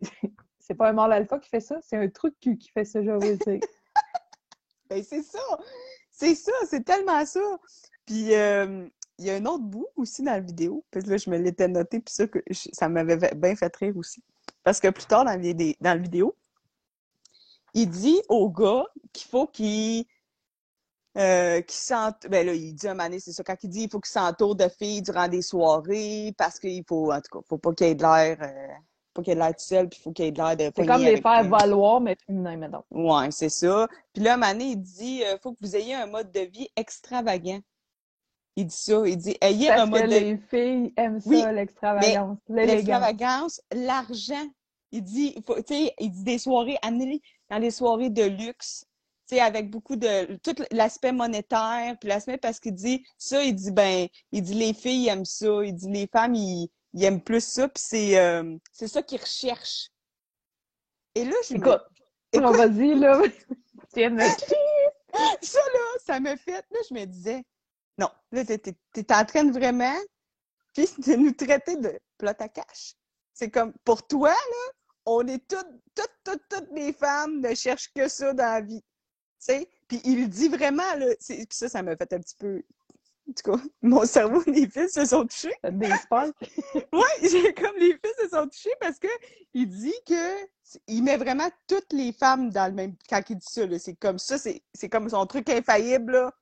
c'est pas un mâle alpha qui fait ça, c'est un truc qui qui fait ça, je veux dire. Ben, c'est ça. C'est ça, c'est tellement ça. Puis, euh, il y a un autre bout aussi dans la vidéo. Puis là, je me l'étais noté, puis ça, que ça m'avait bien fait rire aussi. Parce que plus tard dans la vidéo, il dit au gars qu'il faut qu'il euh, qu'il s'ent- ben là, il dit un donné, c'est ça, quand il dit il faut qu'il s'entoure de filles durant des soirées, parce qu'il faut, en tout cas, faut pas qu'il y ait de l'air, euh, pas qu'il y ait de l'air tout seul, puis il faut qu'il y ait de l'air de C'est comme les faire valoir, mais féminin, mettons. Ouais, c'est ça. Puis là, Mané, il dit euh, faut que vous ayez un mode de vie extravagant. Il dit ça. Il dit ayez un Parce que mode de les filles aiment ça, l'extravagance, l'extravagance, l'argent. Il dit, il faut- tu sais, il dit des soirées, amenez-les dans des soirées de luxe, tu sais, avec beaucoup de, tout l'aspect monétaire, puis l'aspect parce qu'il dit, ça, il dit, ben, il dit, les filles aiment ça, il dit, les femmes, ils, ils aiment plus ça, puis c'est, euh, c'est ça qu'ils recherchent. Et là, je me- Écoute, Écoute. on va dire, là, tu me- ça, là, ça me fait, là, je me disais, non, là, t'es, t'es- t'es en train de vraiment, puis de nous traiter de plot à cash. C'est comme, pour toi, là, on est toutes, toutes, toutes, toutes les femmes ne cherchent que ça dans la vie. Sais? Puis il le dit vraiment, là, puis ça, ça m'a fait un petit peu, en tout cas, mon cerveau, les fils se sont touchés. des. Ouais, j'ai comme les fils se sont touchés parce que il dit que il met vraiment toutes les femmes dans le même quand il dit ça c'est comme ça c'est c'est comme son truc infaillible là.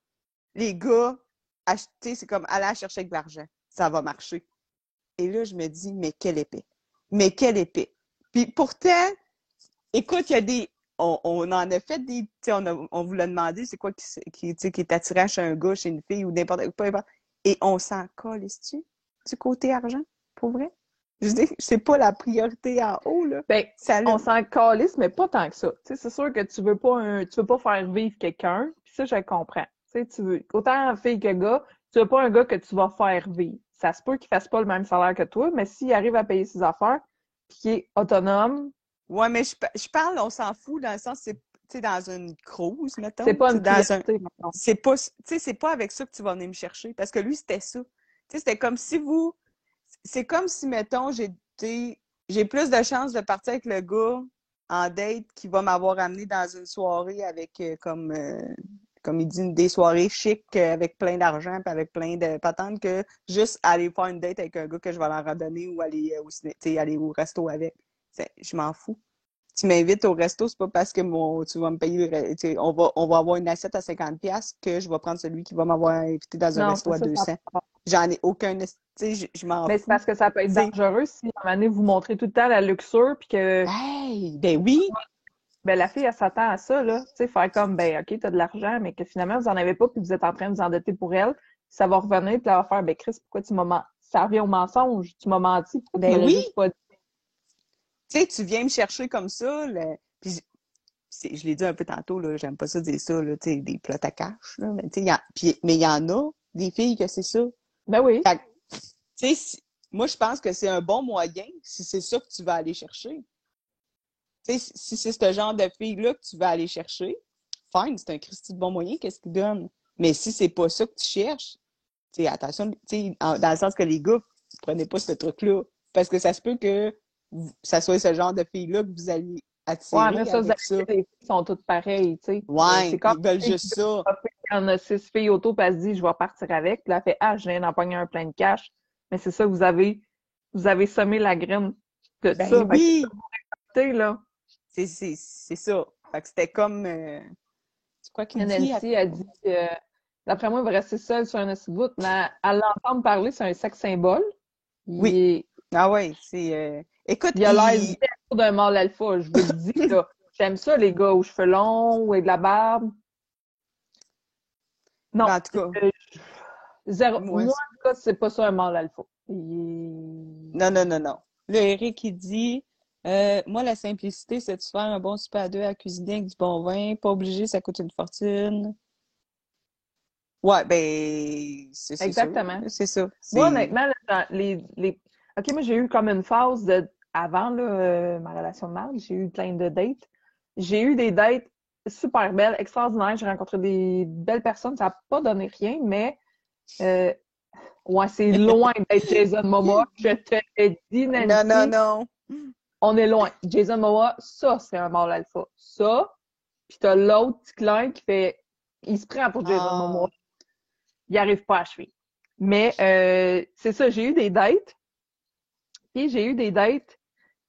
Les gars acheter c'est comme aller chercher avec de l'argent, ça va marcher. Et là je me dis mais quelle épée. Mais quelle épée. Puis pourtant écoute, il y a des on, on en a fait des tu sais on, a- on vous l'a demandé c'est quoi qui qui, tu qui est attirant chez un gars, chez une fille ou n'importe importe. Et on s'en calisse-tu du côté argent pour vrai? Je dis, c'est pas la priorité en haut, là. Ben, Ça on s'en calisse, mais pas tant que ça. Tu sais, c'est sûr que tu veux pas un, tu veux pas faire vivre quelqu'un, puis ça, je comprends. Tu sais, tu veux, autant fille que gars, tu veux pas un gars que tu vas faire vivre. Ça se peut qu'il fasse pas le même salaire que toi, mais s'il arrive à payer ses affaires, puis qu'il est autonome, Ouais, mais je, je parle, on s'en fout, dans le sens, c'est, tu sais, dans une cruise, mettons. c'est pas une dans un, c'est pas, tu sais, c'est pas avec ça que tu vas venir me chercher. Parce que lui, c'était ça. Tu sais, c'était comme si vous, c'est comme si, mettons, j'ai, j'ai plus de chances de partir avec le gars en date qui va m'avoir amené dans une soirée avec, euh, comme, euh, comme il dit, une- des soirées chic euh, avec plein d'argent puis avec plein de patentes que juste aller faire une date avec un gars que je vais leur randonner ou aller au, aller au resto avec. C'est- Je m'en fous. Tu m'invites au resto, c'est pas parce que mon, tu vas me payer, le on va, on va avoir une assiette à 50$ piastres que je vais prendre celui qui va m'avoir invité dans un Non, resto à ça, ça 200. J'en ai aucun, tu sais, je, je m'en Mais fous. c'est parce que ça peut être dangereux si, à un moment donné, vous montrez tout le temps la luxure, puis que Hey, ben oui, ben, la fille, elle s'attend à ça, là. Tu sais, faire comme, ben, OK, t'as de l'argent, mais que finalement, vous en avez pas, puis vous êtes en train de vous endetter pour elle. Ça va revenir, puis elle va faire, ben, Chris, pourquoi tu m'as menti? Ça revient au mensonge. Tu m'as menti. Ben oui. juste pas dit? Tu sais, tu viens me chercher comme ça, puis je- l'ai dit un peu tantôt, là, j'aime pas ça dire ça, là, tu sais, des plots à cash, là, mais tu sais, il y a- puis- mais il y en a des filles que c'est ça. Ben oui. Tu sais, moi, je pense que c'est un bon moyen si c'est ça que tu vas aller chercher. Tu sais, si- c'est ce genre de fille-là que tu vas aller chercher, fine, c'est un Christy de bon moyen, qu'est-ce qu'il donne? Mais si c'est pas ça que tu cherches, tu sais, attention, tu sais, dans le sens que les gars, prenez pas ce truc-là. Parce que ça se peut que ça soit ce genre de fille-là que vous allez attirer Ouais, mais ça, vous avec ça. avez- les filles sont toutes pareilles, tu sais. Ouais, C'est comme ils veulent juste ça. Il y en a six filles auto, puis elle se dit, je vais partir avec. Puis là, elle fait, ah, je viens d'en pogner un plein de cash. Mais c'est ça, vous avez, vous avez semé la graine de Ben ça. Oui, là. c'est c'est- c'est ça. Fait que c'était comme... euh, C'est quoi qu'il dit? A dit d'après moi, il va rester seul sur un voûte, mais à l'entendre parler, c'est un sexe symbole. Il Oui. est- Ah ouais, c'est... euh, Écoute, Il a l'air il- d'un mâle alpha, je vous le dis, là. J'aime ça, les gars aux cheveux longs ou avec de la barbe. Non. En tout cas. euh, zéro. Moi, en tout cas, c'est pas ça un mâle alpha. Il- Non, non, non, non. Là, Eric, il dit euh, Moi, la simplicité, c'est de se faire un bon souper à deux à cuisiner avec du bon vin. Pas obligé, ça coûte une fortune. Ouais, ben, c'est ça. Exactement. C'est ça. Moi, honnêtement, les... OK, moi, j'ai eu comme une phase de... Avant là, euh, ma relation de merde, j'ai eu plein de dates. J'ai eu des dates super belles, extraordinaires. J'ai rencontré des belles personnes. Ça n'a pas donné rien, mais... Euh... Ouais, c'est loin d'être Jason Momoa. Je te Nancy. Non, non, non. On est loin. Jason Momoa, ça, c'est un mâle alpha. Ça, puis t'as l'autre petit clin qui fait... Il se prend pour Jason Ah. Momoa. Il arrive pas à suivre. Mais euh, c'est ça, j'ai eu des dates. Puis j'ai eu des dates.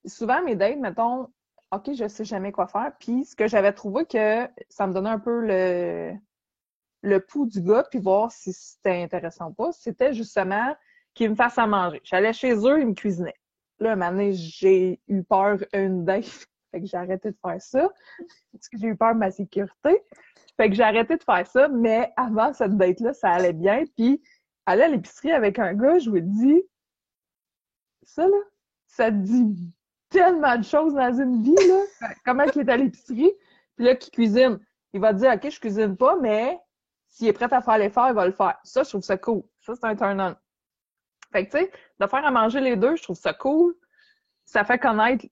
Souvent, mes dates, mettons, OK, je sais jamais quoi faire. Puis ce que j'avais trouvé que ça me donnait un peu le, le pouls du gars, puis voir si c'était intéressant ou pas, c'était justement qu'il me fasse à manger. J'allais chez eux, ils me cuisinaient. Là, un moment donné, j'ai eu peur une date. Fait que j'ai arrêté de faire ça. Parce que j'ai eu peur de ma sécurité. Fait que j'ai arrêté de faire ça, mais avant cette date-là, ça allait bien. Puis, aller à l'épicerie avec un gars, je vous dis, ça, là, ça te dit tellement de choses dans une vie, là. Comment qu'il est à l'épicerie, puis là, qu'il cuisine. Il va te dire, OK, je cuisine pas, mais s'il est prêt à faire l'effort, il va le faire. Ça, je trouve ça cool. Ça, c'est un turn-on. Fait que, tu sais, de faire à manger les deux, je trouve ça cool. Ça fait connaître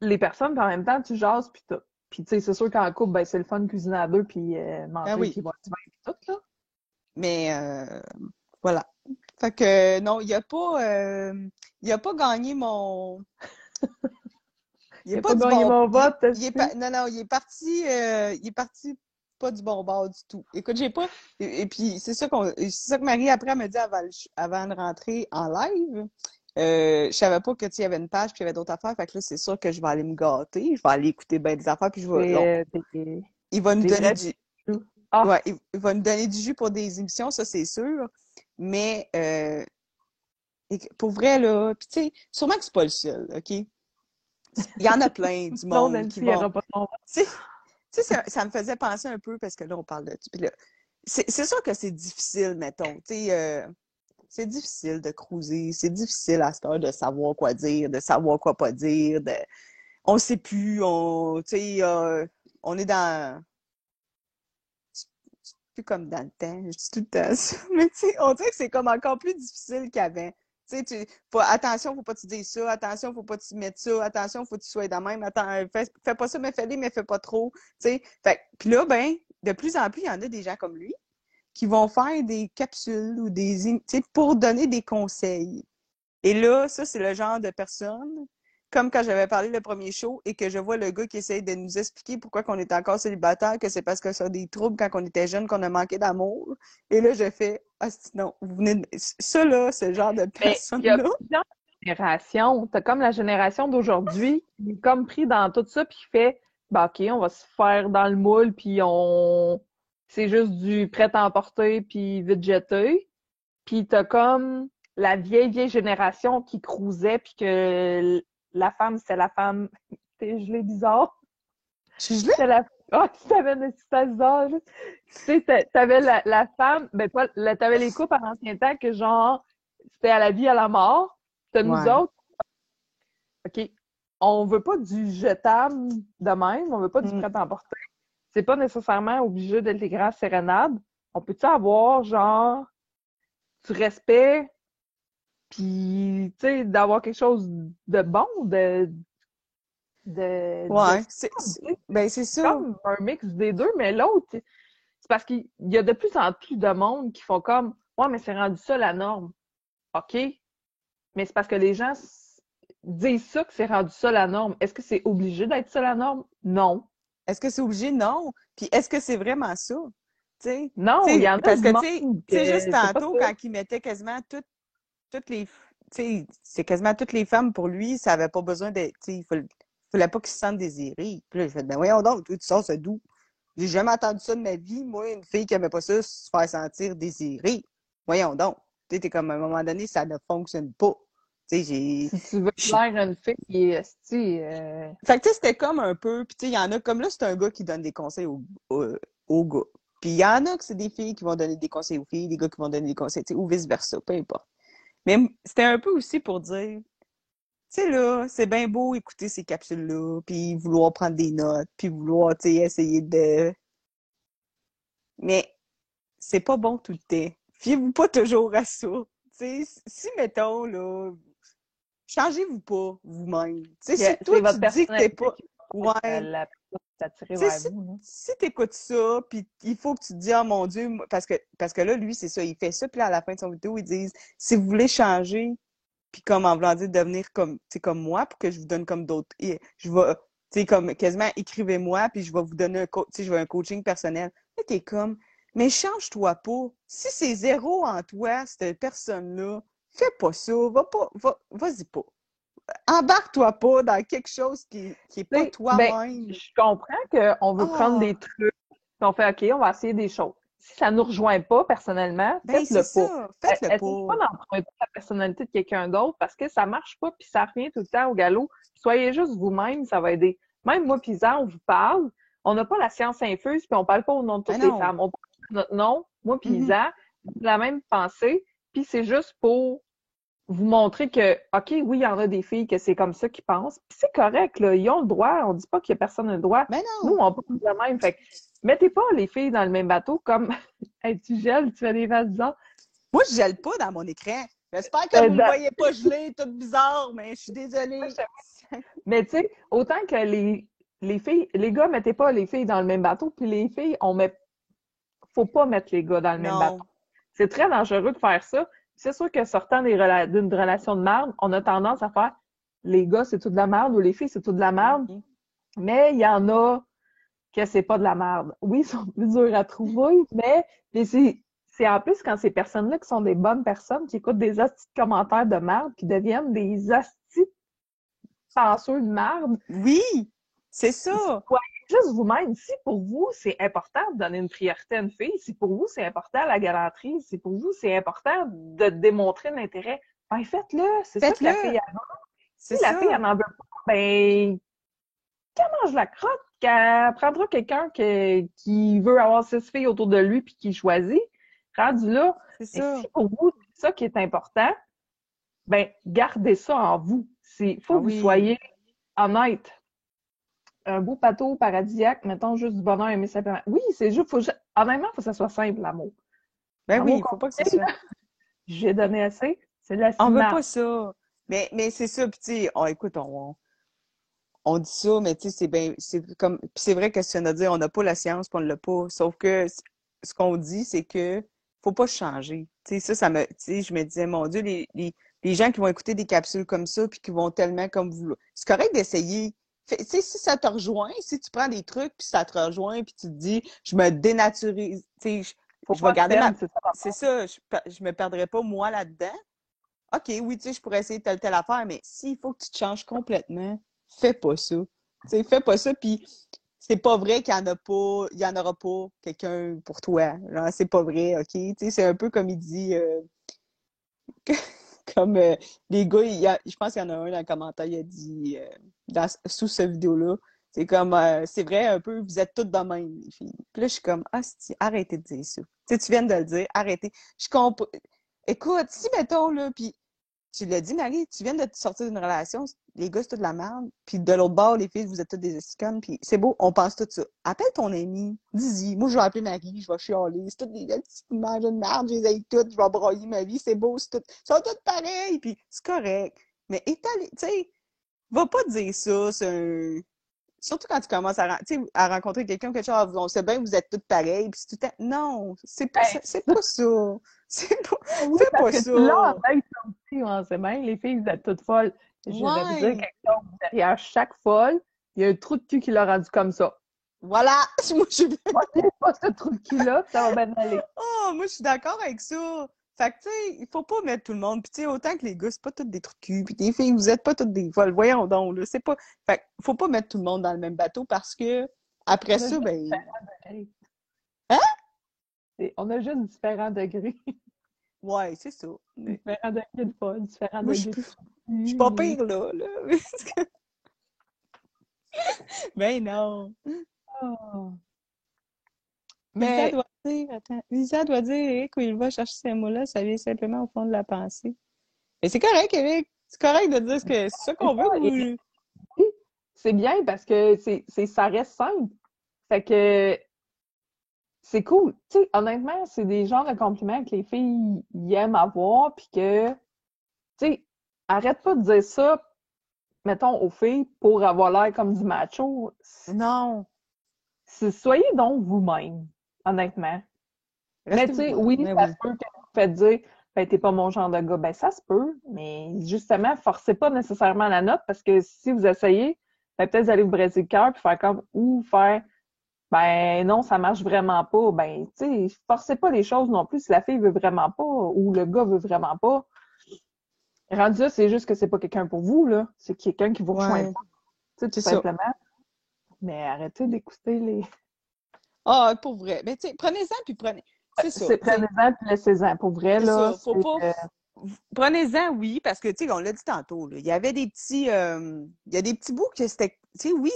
les personnes, puis en même temps, tu jases, puis tout. Puis, tu sais, c'est sûr qu'en couple, ben, c'est le fun de cuisiner à deux, puis euh, manger, Ah oui. puis boire du vin, puis tout, là. Mais euh, voilà. Fait que non, il a pas euh, il a pas gagné mon Il a a pas gagné bon- mon vote, il- est non non, il est parti euh, il est parti pas du bon bord du tout. Écoute, j'ai pas et, et puis c'est ça qu'on c'est ça que Marie après elle me dit avant, avant de rentrer en live. Euh, je savais pas que tu y avait une page puis il y avait d'autres affaires. Fait que là, c'est sûr que je vais aller me gâter. Je vais aller écouter des affaires puis je vais. euh, il va nous donner du. Ah. Ouais, il va nous donner du jus pour des émissions, ça c'est sûr. Mais euh, pour vrai, là, puis tu sais, sûrement que c'est pas le seul, OK? Il y en a plein du Non, monde Nancy, qui vont. Tu sais, ça, ça me faisait penser un peu parce que là, on parle de. C'est sûr que c'est difficile, mettons. Tu sais, euh, c'est difficile de cruiser, c'est difficile à cette heure de savoir quoi dire, de savoir quoi pas dire. De... On sait plus, on, tu sais, euh, on est dans. Plus comme dans le temps, je dis tout le temps ça. Mais tu sais, on dirait que c'est comme encore plus difficile qu'avant. Tu sais, tu, faut, attention, faut pas te dire ça, attention, faut pas te mettre ça, attention, faut que tu sois de même, attends, fais, fais pas ça, mais fais-le, mais fais pas trop. Tu sais, puis là, ben, de plus en plus, il y en a des gens comme lui qui vont faire des capsules ou des, tu sais, pour donner des conseils. Et là, ça, c'est le genre de personne, comme quand j'avais parlé le premier show et que je vois le gars qui essaye de nous expliquer pourquoi qu'on est encore célibataire, que c'est parce que ça a des troubles quand on était jeune, qu'on a manqué d'amour. Et là, je fais, ah, non, vous venez de... Ça, là, ce genre de a personne-là. générations. T'as comme la génération d'aujourd'hui qui est comme pris dans tout ça puis qui fait bah OK, on va se faire dans le moule puis on c'est juste du prêt à emporter puis vite jeté. Puis t'as comme la vieille vieille génération qui cruisait puis que la femme c'est la femme t'es gelé bizarre. Je suis gelée? C'était la ah, tu t'avais une bizarre. Tu sais, t'a- t'avais la, la femme, ben la- t'avais les couples en ancien temps que genre c'était à la vie, à la mort. T'as nous autres. OK. On veut pas du jetable de même, on veut pas du Mm. prêt à emporter. C'est pas nécessairement obligé d'être les grands sérénades. On peut-tu avoir genre du respect puis tu sais d'avoir quelque chose de bon de de, Ouais, de- c'est, ben c'est ça. comme un mix des deux, mais l'autre, c'est parce qu'il y a de plus en plus de monde qui font comme Ouais, mais c'est rendu ça la norme. OK. Mais c'est parce que les gens disent ça que c'est rendu ça la norme. Est-ce que c'est obligé d'être ça la norme? Non. Est-ce que c'est obligé? Non. Puis est-ce que c'est vraiment ça? Tu sais? Non, il y en a parce que, tu sais, juste tantôt, quand il mettait quasiment toutes, toutes les. Tu c'est quasiment toutes les femmes pour lui, ça avait pas besoin de. Tu sais, il fallait, fallait pas qu'il se sente désiré. Puis là, je fais, ben voyons donc, tu sors ça d'où? J'ai jamais entendu ça de ma vie, moi, une fille qui aimait pas ça, se faire sentir désirée. Voyons donc. Tu sais, comme, à un moment donné, ça ne fonctionne pas. Tu. Si tu veux plaire à une fille esti, euh, Fait que, tu sais, c'était comme un peu... Puis, tu sais, il y en a... Comme là, c'est un gars qui donne des conseils aux, gars. Puis, il y en a que c'est des filles qui vont donner des conseils aux filles, des gars qui vont donner des conseils, tu sais, ou vice-versa, peu importe. Mais c'était un peu aussi pour dire... Tu sais, là, c'est bien beau écouter ces capsules-là, puis vouloir prendre des notes, puis vouloir, tu sais, essayer de... Mais c'est pas bon tout le temps. Fiez-vous pas toujours à ça. Tu sais, si, mettons, là, changez-vous pas vous-même. Tu sais, si toi, tu dis que t'es pas... Ouais. la t'attirer Tu sais, vers si, vous. là. si t'écoutes ça, puis il faut que tu te dis, oh mon Dieu, parce que, parce que là, lui, c'est ça, il fait ça, puis à la fin de son vidéo, ils disent, si vous voulez changer, puis comme en voulant dire devenir comme, tu comme moi, pour que je vous donne comme d'autres, je vais, tu sais, comme quasiment, écrivez-moi, puis je vais vous donner un, co- tu je vais un coaching personnel. Là, t'es comme, mais change-toi pas. Si c'est zéro en toi, cette personne-là, fais pas ça, va pas, va, vas-y pas. Embarque-toi pas dans quelque chose qui, qui est pas sais, toi-même. ben, je comprends qu'on veut prendre Ah. des trucs, puis on fait OK, on va essayer des choses. Si ça nous rejoint pas personnellement, Ben, faites-le pas. Faites-le pas. pas d'emprunter la personnalité de quelqu'un d'autre parce que ça marche pas puis ça revient tout le temps au galop. Soyez juste vous-même, ça va aider. Même moi puis Isa, on vous parle, on n'a pas la science infuse puis on parle pas au nom de toutes Ben les femmes. On parle de notre nom, moi puis Mhm. Isa, la même pensée, puis c'est juste pour vous montrer que, OK, oui, il y en a des filles que c'est comme ça qui pensent, puis c'est correct, là, ils ont le droit, on dit pas qu'il y a personne le droit. Nous, non. on pense de même, fait que mettez pas les filles dans le même bateau comme, hey, tu gèles, tu fais des faces bizarres. Moi, je gèle pas dans mon écran. J'espère que Euh, vous ne dans- voyez pas gelé, tout bizarre, mais je suis désolée. Mais tu sais, autant que les, les filles, les gars, mettez pas les filles dans le même bateau, puis les filles, on met, faut pas mettre les gars dans le même bateau. C'est très dangereux de faire ça. C'est sûr que sortant rela- d'une relation de merde, on a tendance à faire les gars, c'est tout de la merde ou les filles, c'est tout de la merde. Mhm. Mais il y en a que c'est pas de la merde. Oui, ils sont plus durs à trouver, mais, c'est en plus quand ces personnes-là qui sont des bonnes personnes, qui écoutent des hosties de commentaires de merde, qui deviennent des hosties penseux de merde, Oui, c'est ça. juste vous-même. Si pour vous, c'est important de donner une priorité à une fille, si pour vous, c'est important la galanterie, si pour vous, c'est important de démontrer l'intérêt, ben faites-le. C'est ça que la fille a Si la ça. fille, elle n'en veut pas, ben, qu'elle mange la crotte, qu'elle prendra quelqu'un que- qui veut avoir six filles autour de lui puis qui choisit. Rendu là, ça. si pour vous, c'est ça qui est important, ben, gardez ça en vous. Il faut Ah que vous soyez honnête. Un beau bateau paradisiaque, mettons juste du bonheur aimer simplement. Oui, c'est juste, faut, ju- honnêtement, faut que ça soit simple, l'amour. Ben oui, il faut pas que ce soit. J'ai donné assez, c'est de la On veut pas ça. Mais, mais c'est ça, puis tu oh, écoute, on, on dit ça, mais tu sais, c'est bien, c'est comme, c'est vrai que ce qu'on a dit, on n'a pas la science, puis on l'a pas. Sauf que ce qu'on dit, c'est que faut pas changer. Tu sais, ça, ça me, tu sais, je me disais, mon Dieu, les, les, les gens qui vont écouter des capsules comme ça, puis qui vont tellement comme vous, c'est correct d'essayer. Fait- Tu sais, si ça te rejoint, si tu prends des trucs, puis ça te rejoint, puis tu te dis, je me dénaturise, tu sais, je, Faut je vais garder ma, c'est ça. c'est ça, je, je me perdrai pas moi là-dedans. OK, oui, tu sais, je pourrais essayer telle, telle affaire, mais s'il faut que tu te changes complètement, fais pas ça. Tu sais, fais pas ça, puis c'est pas vrai qu'il y en a pas, il y en aura pas quelqu'un pour toi. Genre, c'est pas vrai, OK? Tu sais, c'est un peu comme il dit, euh, comme euh, les gars, il y a, je pense qu'il y en a un dans le commentaire, il a dit, euh, dans, sous cette vidéo-là, c'est comme, euh, c'est vrai un peu, vous êtes toutes de même, les filles. Puis là, je suis comme, ah, arrêtez de dire ça. Tu sais, tu viens de le dire, arrêtez. Je comprends. Écoute, si, mettons, là, puis tu l'as dit, Marie, tu viens de sortir d'une relation, les gars, c'est tout de la merde, puis de l'autre bord, les filles, vous êtes toutes des esconnes, puis c'est beau, on pense tout ça. Appelle ton ami, dis-y, moi, je vais appeler Marie, je vais chialer, c'est toutes des images de merde, je les ai toutes, je vais broyer ma vie, c'est beau, c'est tout, ils sont toutes pareilles, puis c'est correct. Mais étalé, tu sais, va pas dire ça, c'est un... Surtout quand tu commences à, rencontrer quelqu'un, quelque chose, on sait bien que vous êtes toutes pareilles, puis c'est tout le Non, c'est pas, Hey. ça- c'est pas ça. C'est pas... Oui, que ça. Là, en ça aussi, on sait bien, les filles, vous êtes toutes folles. Je vais vous dire quelque chose. Derrière chaque folle, il y a un trou de cul qui l'a rendu comme ça. Voilà! Moi, je suis pas ce trou de cul-là, ça va bien aller. Oh, moi, je suis d'accord avec ça. Fait que, tu sais, il faut pas mettre tout le monde. Puis, tu sais, autant que les gars, c'est pas tous des trucs de cul. Puis, les filles, vous êtes pas toutes des folles. Voyons donc, là. C'est pas. Fait que, faut pas mettre tout le monde dans le même bateau parce que, après ça, ben. Hein? Et On a juste différents degrés. Ouais, c'est ça. Mais... Différents degrés de fun, différents Moi, degrés suis- de Je suis pas pire, là. là. ben non. Ah. Lisa Mais doit dire, attends, Lisa doit dire, Eric, où il va chercher ces mots-là, ça vient simplement au fond de la pensée. Mais c'est correct, Eric. C'est correct de dire ce que c'est ça qu'on veut. ou- c'est bien parce que c'est, c'est, ça reste simple. Fait que c'est cool. Tu sais, honnêtement, c'est des genres de compliments que les filles y aiment avoir, puis que, tu sais, arrête pas de dire ça, mettons, aux filles pour avoir l'air comme du macho. Non. C'est- Soyez donc vous-même, honnêtement. Mais tu sais, oui, mais ça oui. se peut que vous faites dire, ben, t'es pas mon genre de gars. Ben, ça se peut, mais justement, forcez pas nécessairement la note parce que si vous essayez, ben, peut-être vous allez vous briser le cœur puis faire comme, ou faire, ben, non, ça marche vraiment pas. Ben, tu sais, forcez pas les choses non plus si la fille veut vraiment pas ou le gars veut vraiment pas. Rendu là, c'est juste que c'est pas quelqu'un pour vous, là. C'est quelqu'un qui vous rejoint Ouais. pas. Tu sais, tout ça. simplement. Mais arrêtez d'écouter les. Ah, pour vrai. Mais tu sais, prenez-en puis prenez. C'est ça. Prenez-en puis laissez-en. Pour vrai, là. ça, faut pas- euh, Prenez-en, oui, parce que, tu sais, on l'a dit tantôt, là, il y avait des petits, euh, il y a des petits bouts que c'était, tu sais, oui,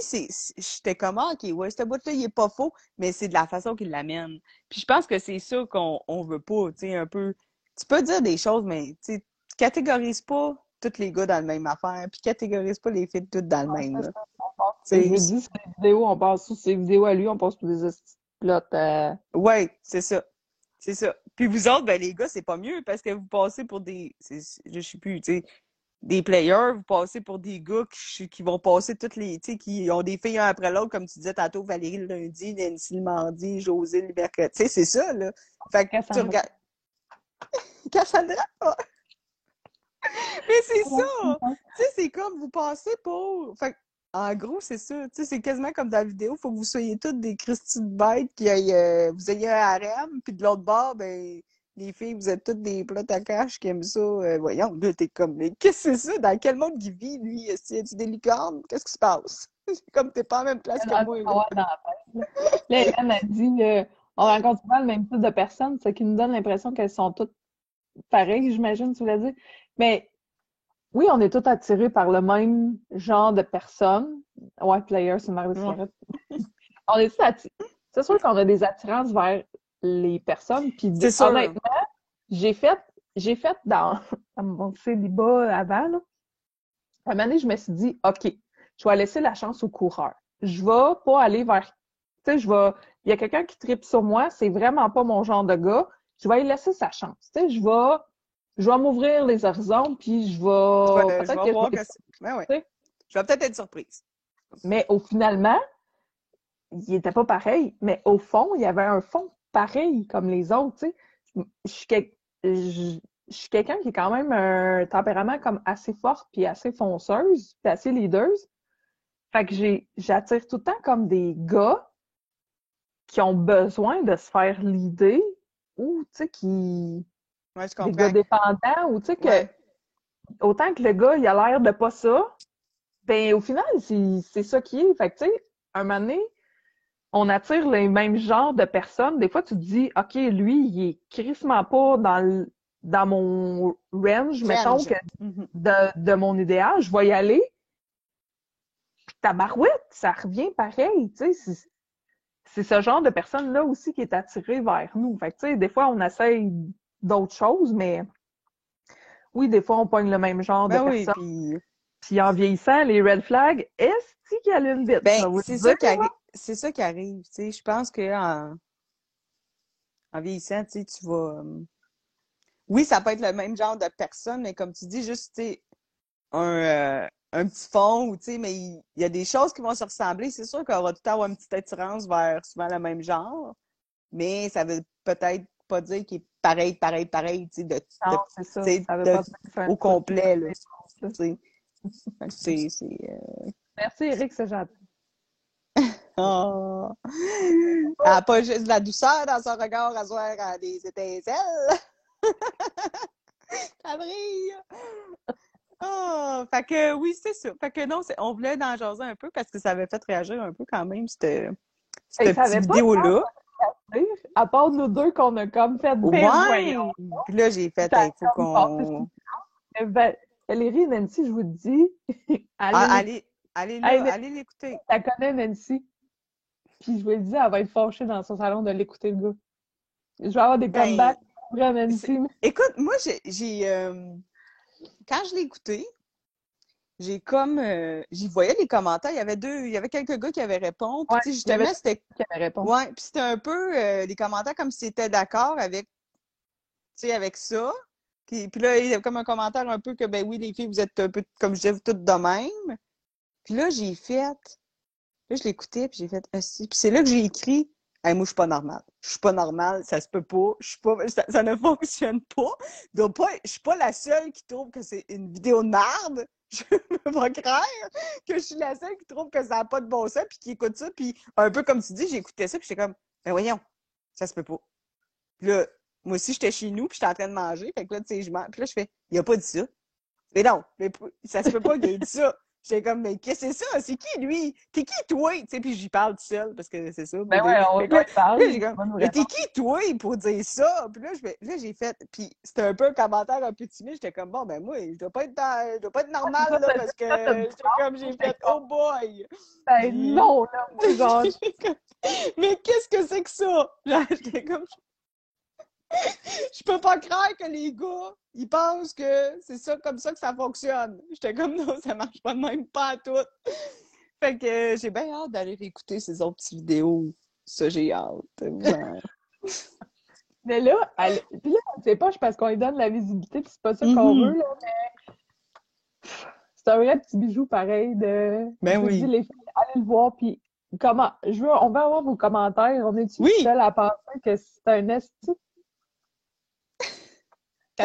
j'étais comme, ah, OK, ouais, ce bout-là, il est pas faux, mais c'est de la façon qu'il l'amène. Puis je pense que c'est ça qu'on on veut pas, tu sais, un peu, tu peux dire des choses, mais, tu sais, tu catégorises pas tous les gars dans le même affaire, puis catégorise pas les filles toutes dans le même, là. Des vidéos, on passe sous ses vidéos à lui, on passe pour des plots, euh, Ouais, c'est ça. C'est ça. Puis vous autres, ben les gars, c'est pas mieux parce que vous passez pour des. Je sais plus, tu sais. Des players, vous passez pour des gars qui, qui vont passer toutes les. Tu sais, qui ont des filles un après l'autre, comme tu disais tantôt, Valérie le lundi, Nancy le mardi, José le mercredi. Tu sais, c'est ça, là. Fait que tu regardes. Cassandra! Mais c'est ça! Tu sais, c'est comme vous passez pour. Fait que, en gros, c'est ça. Tu sais, c'est quasiment comme dans la vidéo. Faut que vous soyez toutes des Christy de bêtes, qui aillent, euh, vous ayez un harem, puis de l'autre bord, ben, les filles, vous êtes toutes des plats à cash qui aiment ça. Euh, voyons, là, t'es comme, mais qu'est-ce que c'est ça? Dans quel monde il vit, lui? Est-ce qu'il y a des licornes? Qu'est-ce qui se passe? Comme t'es pas en même place que moi. Là. dans la tête, là. Là, Hélène a dit, euh, on rencontre souvent le même type de personnes, ce qui nous donne l'impression qu'elles sont toutes pareilles, j'imagine, tu voulais dire. Mais oui, on est tous attirés par le même genre de personnes. Ouais, player, c'est Marie Ouais. On est tous attirés. C'est sûr qu'on a des attirances vers les personnes. Puis honnêtement, j'ai fait, j'ai fait dans, dans mon célibat avant, là. À un moment donné, je me suis dit, OK, je vais laisser la chance au coureur. Je vais pas aller vers, tu sais, je vais, il y a quelqu'un qui tripe sur moi, c'est vraiment pas mon genre de gars, je vais lui laisser sa chance. Tu sais, je vais, je vais m'ouvrir les horizons, puis je vais, je vais voir que Ben ouais. Je vais peut-être être surprise. mais au finalement, il était pas pareil, mais au fond, il y avait un fond pareil comme les autres, tu sais. Je suis quel- je- je suis quelqu'un qui est quand même un tempérament comme assez fort puis assez fonceuse, puis assez leaduse. Fait que j'attire tout le temps comme des gars qui ont besoin de se faire leader ou tu sais qui Ouais, je des gars dépendants ou tu sais que Ouais. autant que le gars il a l'air de pas ça, ben au final c'est ça qui est. Fait que tu sais, un moment donné, on attire les mêmes genres de personnes. Des fois tu te dis OK, lui il est crissement pas dans le- dans mon range, mettons Range. que Mhm. de, de mon idéal, je vais y aller. Puis ta barouette, ça revient pareil, tu sais. c'est- ce genre de personne-là aussi qui est attiré vers nous. Fait que, tu sais, des fois, on essaye d'autres choses, mais oui, des fois, on pogne le même genre Ben de oui, personne. puis Puis en vieillissant, les red flags, est-ce qu'il y a une vais Ben, c'est ça qui. C'est ça qui arrive. Je pense que en, en vieillissant, tu vas. euh, Oui, ça peut être le même genre de personne, mais comme tu dis, juste, un, euh, un petit fond, tu sais, mais il il y a des choses qui vont se ressembler. C'est sûr qu'on va tout le temps avoir une petite attirance vers souvent le même genre, mais ça veut peut-être pas dire qu'il est pareil, pareil, pareil, tu sais, de, Non, ça. Ça de- au complet, là. C'est, c'est, euh, Merci, Eric, c'est gentil. Oh. Elle n'a pas juste de la douceur dans son regard à soir à des étincelles. Ça brille. Oh, fait que oui, c'est ça. Fait que non, on voulait en jaser un peu parce que ça avait fait réagir un peu quand même, cette, Et cette petite vidéo-là. À part nous deux qu'on a comme fait ben Ouais! Puis là, j'ai fait, il faut qu'on... Eh Ben, Valérie et Nancy, je vous dis, Ah, allez, allez, allez l'écouter. elle connaît Nancy. Puis je vous le dis, elle va être fâchée dans son salon de l'écouter, le gars. Je vais avoir des Ben, comebacks Nancy. Écoute, moi, j'ai, j'ai, euh, quand je l'ai écouté, j'ai comme, euh, j'y voyais les commentaires. Il y avait deux, il y avait quelques gars qui avaient répondu. Puis, Ouais, avait- justement, c'était, qui avait répondu. ouais, puis c'était un peu euh, les commentaires comme s'ils étaient d'accord avec, tu sais, avec ça. Puis, puis là, il y avait comme un commentaire un peu que, ben oui, les filles, vous êtes un peu, comme je disais, toutes de même. Puis là, j'ai fait, là, je l'écoutais, puis j'ai fait, ah, si. Puis c'est là que j'ai écrit, Hey, moi, je suis pas normale. Je suis pas normale, ça se peut pas. Je suis pas, ça, ça ne fonctionne pas. Donc, pas, je suis pas la seule qui trouve que c'est une vidéo de merde. Je me pas croire que je suis la seule qui trouve que ça n'a pas de bon sens, puis qui écoute ça, puis un peu comme tu dis, j'écoutais ça, puis j'étais comme, ben voyons, ça se peut pas. Puis là, moi aussi, j'étais chez nous, puis j'étais en train de manger, fait que là, tu sais, je mange, puis là, je fais, il a pas dit ça. Mais non, mais ça se peut pas qu'il ait dit ça. J'étais comme, mais qu'est-ce que c'est ça? C'est qui, lui? T'es qui, toi? Tu sais, puis j'y parle tout seul, parce que c'est ça. Ben ouais, on là, comme, nous mais t'es qui, toi, pour dire ça? Puis là, là, j'ai fait. Puis c'était un peu un commentaire un peu timide. J'étais comme, bon, ben moi, je dois pas être, dans- je dois pas être normal, là, parce que j'étais comme, j'ai fait, oh boy! Ben non, là, moi, genre, mais qu'est-ce que c'est que ça? J'étais comme. Je peux pas croire que les gars, ils pensent que c'est ça comme ça que ça fonctionne. J'étais comme non, ça marche pas de même pas à tout. Fait que euh, j'ai bien hâte d'aller réécouter ces autres petites vidéos. Ça, j'ai hâte. Mais là, elle... puis là, c'est pas parce qu'on lui donne la visibilité, puis c'est pas ça qu'on Mhm. veut, là, mais c'est un vrai petit bijou pareil de. Ben oui. les filles, allez le voir, puis comment. Je veux, on va avoir vos commentaires. On est-tu Oui. seul à penser que c'est un esti?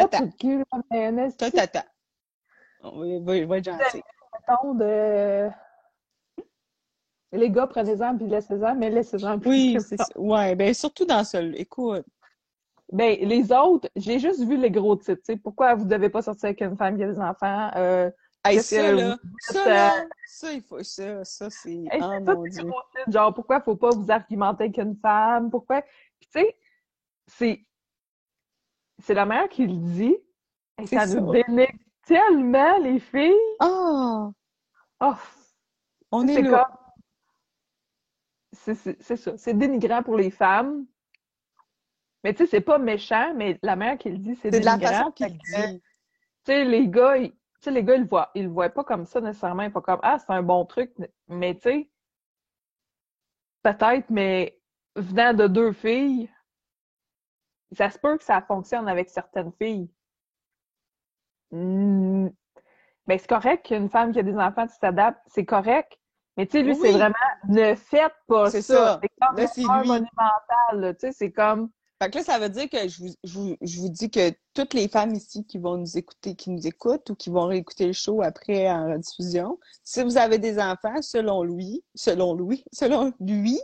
Tata. cul, Toi, tata. On va, être gentil. de. Les gars, prenez-en puis laissez-en, mais laissez-en plus Oui, c'est ça. Ouais, ben surtout dans ce. Écoute. Ben, les autres, j'ai juste vu les gros titres. tu sais. Pourquoi vous devez pas sortir avec une femme qui a des enfants? Euh, Hey, ça, que là. vous Ça, êtes, là. Ça, il faut. Ça, ça c'est. hey, oh mon Dieu. gros titres. Genre, pourquoi faut pas vous argumenter avec une femme? Pourquoi? Puis, tu sais, c'est, c'est la mère qui le dit. Et ça nous dénigre tellement, les filles. Ah! Oh, On est c'est là. C'est, ça. C'est dénigrant pour les femmes. Mais tu sais, c'est pas méchant, mais la mère qui le dit, c'est C'est de la dénigrant. façon qu'il dit. tu sais, les gars, ils, tu sais, les gars, ils le voient, ils le voient pas comme ça nécessairement. Ils font comme, ah, c'est un bon truc. Mais tu sais, peut-être, mais venant de deux filles, ça se peut que ça fonctionne avec certaines filles. Hmm. Ben, c'est correct qu'une femme qui a des enfants, tu t'adaptes, c'est correct. Mais tu sais, lui, Oui, c'est vraiment, ne faites pas C'est ça. ça. C'est comme là. Tu sais, c'est comme, Fait que là, ça veut dire que je vous, je vous, je vous dis que toutes les femmes ici qui vont nous écouter, qui nous écoutent ou qui vont réécouter le show après en rediffusion, si vous avez des enfants, selon lui, selon lui, selon lui,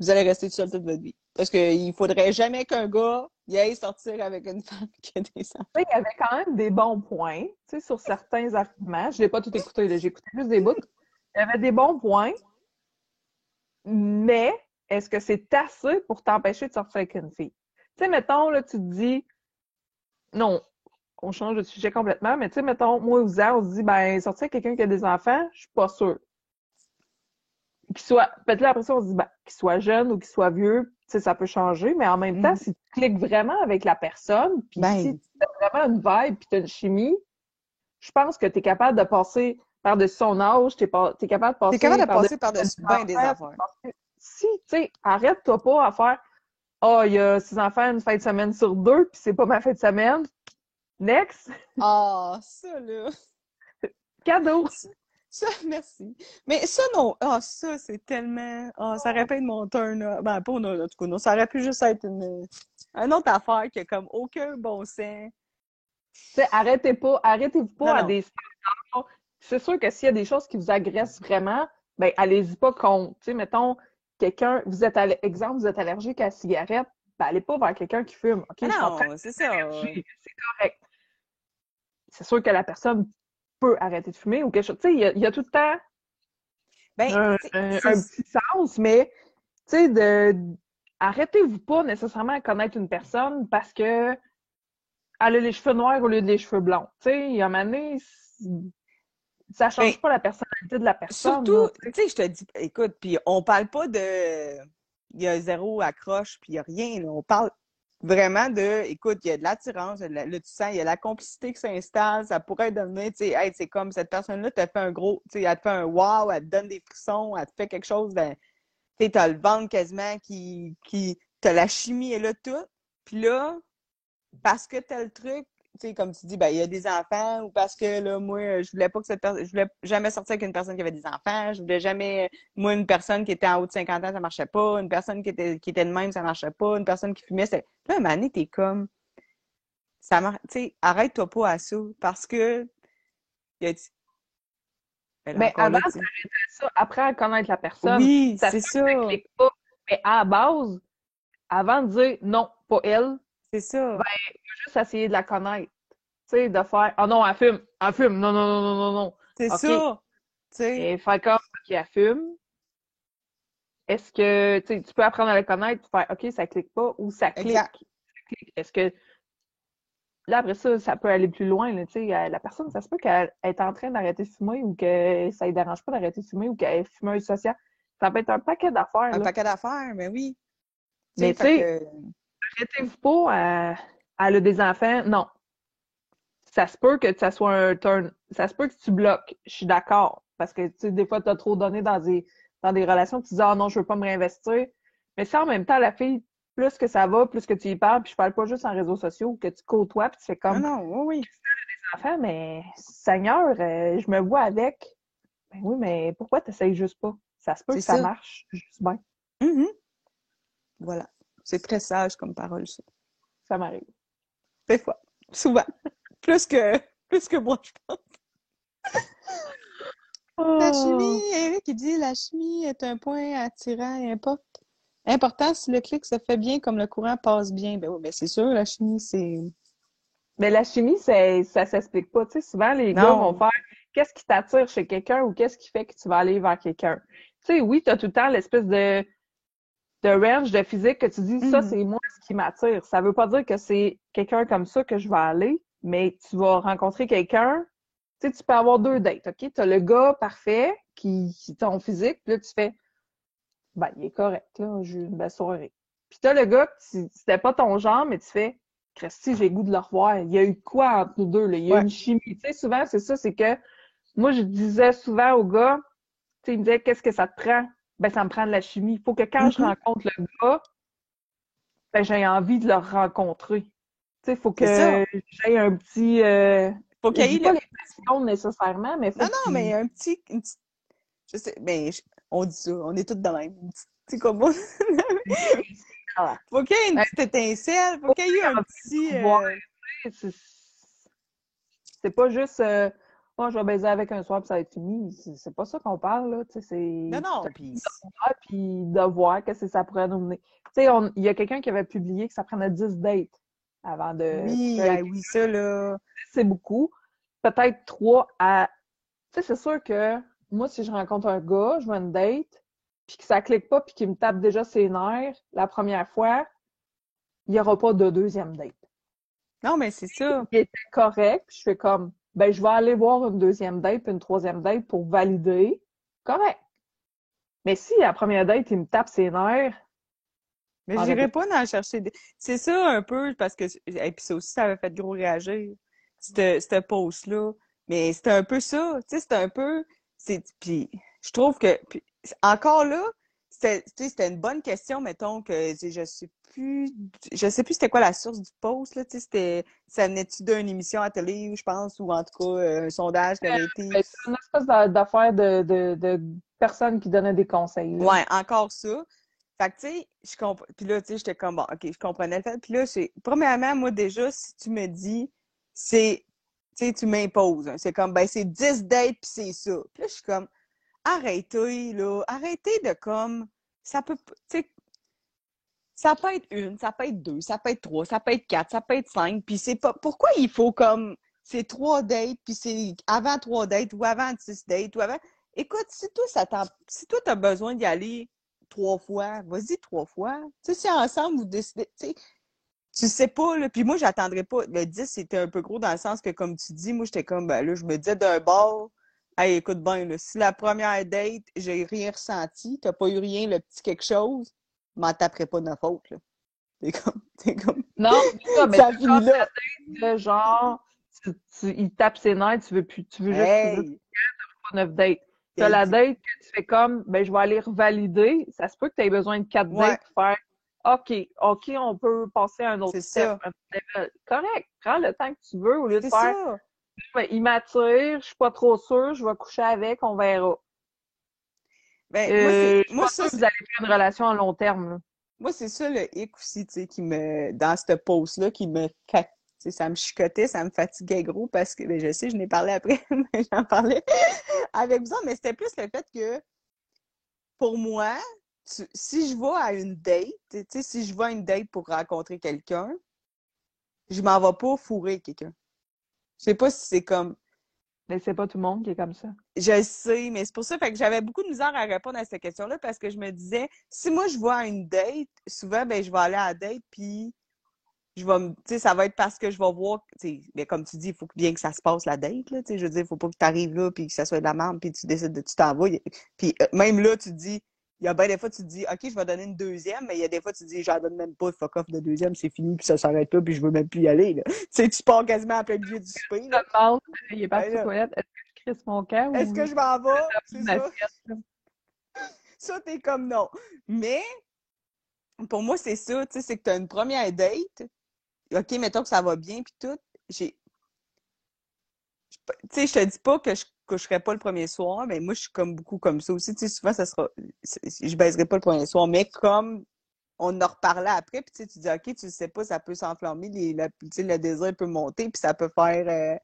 vous allez rester seul toute votre vie. Parce qu'il faudrait jamais qu'un gars y aille sortir avec une femme qui a des enfants. Il y avait quand même des bons points, sur certains arguments. Je l'ai pas tout écouté, j'ai écouté juste des bouts. Il y avait des bons points, mais est-ce que c'est assez pour t'empêcher de sortir avec une fille? Tu sais, mettons, là, tu te dis, non, on change de sujet complètement, mais tu sais, mettons, moi, ou Zan, on se dit, ben, sortir avec quelqu'un qui a des enfants, je suis pas sûre. Qu'il soit, peut-être là, après ça, on se dit, ben, qu'il soit jeune ou qu'il soit vieux, ça peut changer, mais en même temps, Mhm. si tu cliques vraiment avec la personne, puis Ben. si tu as vraiment une vibe, puis tu as une chimie, je pense que tu es capable de passer par-dessus son âge, tu es, capable de passer T'es capable de par-dessus passer par-dessus bien des affaires. si, tu sais, arrête-toi pas à faire Ah, il y a six enfants une fin de semaine sur deux, puis c'est pas ma fin de semaine. Next, Ah, ça, là. cadeau. Ça, merci. Mais ça, non. Ah, ça, c'est tellement. Ah, ça aurait pu être mon turn up. Ben, pas non, en tout cas, non. Ça aurait pu juste être une, une autre affaire qui a comme aucun bon sens. Tu sais, arrêtez pas, arrêtez-vous pas Non, à non. des standards. C'est sûr que s'il y a des choses qui vous agressent vraiment, ben allez-y pas contre. Tu sais, mettons, quelqu'un, vous êtes, aller- exemple, vous êtes allergique à la cigarette, ben allez pas vers quelqu'un qui fume. OK, comprends. non, c'est ça. C'est correct. C'est sûr que la personne peut arrêter de fumer ou quelque chose. Tu sais, il y a, il y a tout le temps Ben, un, un- c'est- un petit sens, mais tu sais, de arrêtez-vous pas nécessairement à connaître une personne parce que elle a les cheveux noirs au lieu des cheveux blonds. Tu sais, il y a un moment donné, ça change Ben, pas la personnalité de la personne. Surtout, tu sais, je te dis, écoute, puis on parle pas de. Il y a zéro accroche, puis il y a rien. là. On parle vraiment de. Écoute, il y a de l'attirance, là, tu sens, il y a la complicité qui s'installe. Ça pourrait devenir, tu sais, hey, c'est comme cette personne-là t'a fait un gros. Tu sais, elle te fait un wow, elle te donne des frissons, elle te fait quelque chose de. Tu sais, t'as le ventre quasiment qui. qui t'as la chimie est là, tout. Puis là, parce que t'as le truc, tu sais, comme tu dis, ben, il y a des enfants, ou parce que, là, moi, je voulais pas que cette personne, je voulais jamais sortir avec une personne qui avait des enfants, je voulais jamais, moi, une personne qui était en haut de 50 ans, ça marchait pas, une personne qui était, qui était de même, ça marchait pas, une personne qui fumait, c'est, là, donné, t'es comme, ça marche, tu sais, arrête-toi pas à ça, parce que, il y a, Ben là, Mais là, avant, sais, ça, après à connaître la personne, oui, ça c'est ça. Mais à la base, avant de dire non, pas elle, c'est ça, juste essayer de la connaître. Tu sais, de faire Ah non, elle fume, elle fume, non, non, non, non, non, non. c'est ok. ça, tu sais, Et faire comme OK, elle fume. Est-ce que tu peux apprendre à la connaître, faire OK, ça clique pas ou ça clique. Clique. Est-ce que là, après ça, ça peut aller plus loin. Là, tu sais, la personne, ça se peut qu'elle est en train d'arrêter de fumer ou que ça ne dérange pas d'arrêter de fumer ou qu'elle est fumeuse sociale. Ça peut être un paquet d'affaires. un là. paquet d'affaires, mais oui. Mais tu sais, Arrêtez-vous pas à, à le des enfants? Non. Ça se peut que ça soit un turn. Ça se peut que tu bloques. Je suis d'accord. Parce que, tu sais, des fois, tu as trop donné dans des, dans des relations. Tu dis, ah non, je veux pas me réinvestir. Mais ça, en même temps, la fille, plus que ça va, plus que tu y parles, puis je parle pas juste en réseaux sociaux, que tu côtoies, puis tu fais Non, comme non, oui, oui. enfant, mais Seigneur, euh, je me vois avec. Ben oui, mais pourquoi tu juste pas? Ça se peut que ça ça. marche juste bien. Mhm. Voilà. C'est très sage comme parole, ça. Ça m'arrive. Des fois. Souvent. plus que plus que moi, je pense. La chimie, Eric, il dit la chimie est un point attirant et import- important si le clic se fait bien comme le courant passe bien. Ben oui, ben c'est sûr, la chimie, c'est. Mais la chimie, c'est, ça s'explique pas. Tu sais, souvent, les Non. gars vont faire qu'est-ce qui t'attire chez quelqu'un ou qu'est-ce qui fait que tu vas aller vers quelqu'un? Tu sais, oui, tu as tout le temps l'espèce de, de range de physique que tu dis, ça, Mhm. c'est moi ce qui m'attire. Ça veut pas dire que c'est quelqu'un comme ça que je vais aller, mais tu vas rencontrer quelqu'un. Tu sais, tu peux avoir deux dates, OK? Tu as le gars parfait qui, qui est ton physique, puis là, tu fais, ben, il est correct, là, j'ai eu une belle soirée. Puis t'as le gars, c'était pas ton genre, mais tu fais, Christy, j'ai le goût de le revoir. Il y a eu quoi entre nous deux, là? Il y a eu Ouais. une chimie. Tu sais, souvent, c'est ça, c'est que moi, je disais souvent aux gars, tu sais, ils me disaient, qu'est-ce que ça te prend? Ben, ça me prend de la chimie. Il faut que quand je Mhm. rencontre le gars, ben, j'ai envie de le rencontrer. Tu sais, il faut que j'ai un petit, euh, Faut qu'il y ait pas le. l'impression nécessairement, mais faut Non, non, mais un petit. une petite- Je sais, ben, je- on dit ça, on est tous de même. Une petite- C'est comme. Ah. Faut qu'il y ait une petite étincelle, faut qu'il y ait un petit. euh, c'est pas juste euh, oh, je vais baiser avec un soir puis ça va être fini. C'est pas ça qu'on parle, là. Tu sais, c'est Non, non, c'est puis. de voir que ça pourrait nous mener. Tu sais, il y a quelqu'un qui avait publié que ça prenait 10 dates avant de. Oui, ah oui, ça, là. c'est beaucoup. Peut-être 3 à. Tu sais, c'est sûr que moi, si je rencontre un gars, je vois une date, puis que ça clique pas, puis qu'il me tape déjà ses nerfs la première fois, il y aura pas de deuxième date. Non, mais c'est ça. qui était correct. Puis je fais comme, ben, je vais aller voir une deuxième date puis une troisième date pour valider. Correct. Mais si à la première date, il me tape ses nerfs, Mais d'accord. pas dans chercher des. C'est ça un peu, parce que. Et puis ça aussi, ça avait fait gros réagir. Cette, cette pause-là. Mais c'était un peu ça. Tu sais, c'était un peu. Puis je trouve que. Puis, encore là, c'était, une bonne question, mettons, que je sais plus. Je sais plus c'était quoi la source du post, là. Tu sais, c'était. Ça venait-tu d'une émission à télé, je pense, ou en tout cas, euh, un sondage qui avait été. ben, c'est une espèce d'a- d'affaire de, de, de personnes qui donnaient des conseils. là. Ouais, encore ça. Fait que, tu sais, je comprends. Puis là, tu sais, j'étais comme, bon, OK, je comprenais le fait. Puis là, c'est, premièrement, moi, déjà, si tu me dis, c'est, tu sais, tu m'imposes. hein. C'est comme, ben, c'est 10 dates, puis c'est ça. Puis là, je suis comme, arrêtez, là. Arrêtez de, comme, ça peut, ça peut être une, ça peut être deux, ça peut être trois, ça peut être quatre, ça peut être cinq. Puis c'est pas, pourquoi il faut, comme, c'est trois dates, puis c'est avant trois dates, ou avant six dates, ou avant. Écoute, si toi, ça si toi, t'as besoin d'y aller, trois fois, vas-y trois fois. Tu sais, si ensemble vous décidez, tu sais, tu sais pas, là. Puis moi, j'attendrais pas. Le 10, c'était un peu gros dans le sens que, comme tu dis, moi, j'étais comme, ben là, je me disais d'un bord, hey, écoute bien, là, si la première date, j'ai rien ressenti, t'as pas eu rien, le petit quelque chose, m'en taperais pas de faute, là. T'es comme, t'es comme. Non, ça, mais Ça tu finit là. la date de genre, tu, tu- il tape ses nerfs, tu veux plus, tu veux juste, tu veux Hey! pas neuf dates. T'as la date que tu fais comme, ben, je vais aller revalider. Ça se peut que tu aies besoin de quatre Ouais. dates pour faire, OK, OK, on peut passer à un autre C'est step, ça. Correct. Prends le temps que tu veux au lieu de faire, ça. Il m'attire, je suis pas trop sûre, je vais coucher avec, on verra. Ben, Euh, moi, moi, ça, que vous allez faire une relation à long terme, là. moi, c'est ça le hic aussi, tu sais, qui me, dans cette pause-là, qui me, ça me chicotait, ça me fatiguait gros parce que, ben, je sais, je n'ai parlé après, mais j'en parlais avec vous, mais c'était plus le fait que, pour moi, tu- si je vais à une date, tu sais, si je vais à une date pour rencontrer quelqu'un, je m'en vais pas fourrer quelqu'un. Je sais pas si c'est comme, Mais c'est pas tout le monde qui est comme ça. Je le sais, mais c'est pour ça fait que j'avais beaucoup de misère à répondre à cette question-là parce que je me disais, si moi je vais à une date, souvent, ben, je vais aller à la date, puis je vais me, tu sais, ça va être parce que je vais voir, mais comme tu dis, il faut bien que ça se passe la date, là, je veux dire, il faut pas que tu arrives là, puis que ça soit de la merde, puis tu décides de, tu t'en vas. Puis euh, même là, tu dis, il y a bien des fois, tu te dis, OK, je vais donner une deuxième, mais il y a des fois, tu te dis, j'en donne même pas, fuck off de deuxième, c'est fini, puis ça s'arrête là, puis je veux même plus y aller, là. Tu sais, tu pars quasiment en plein milieu du souper, Je là. demande, il est parti Ben aux toilettes, est-ce que je crisse mon camp Est-ce ou que je m'en vais? C'est ça. Ça, t'es comme non. Mais, pour moi, c'est ça, tu sais, c'est que t'as une première date. OK, mettons que ça va bien, puis tout. J'ai. Tu sais, je te dis pas que je coucherai pas le premier soir, mais moi, je suis comme beaucoup comme ça aussi. Tu sais, souvent, ça sera. Je baiserai pas le premier soir, mais comme on en reparlait après, puis tu sais, tu dis, OK, tu sais pas, ça peut s'enflammer, les- la- tu sais, le désir peut monter, puis ça peut faire. euh,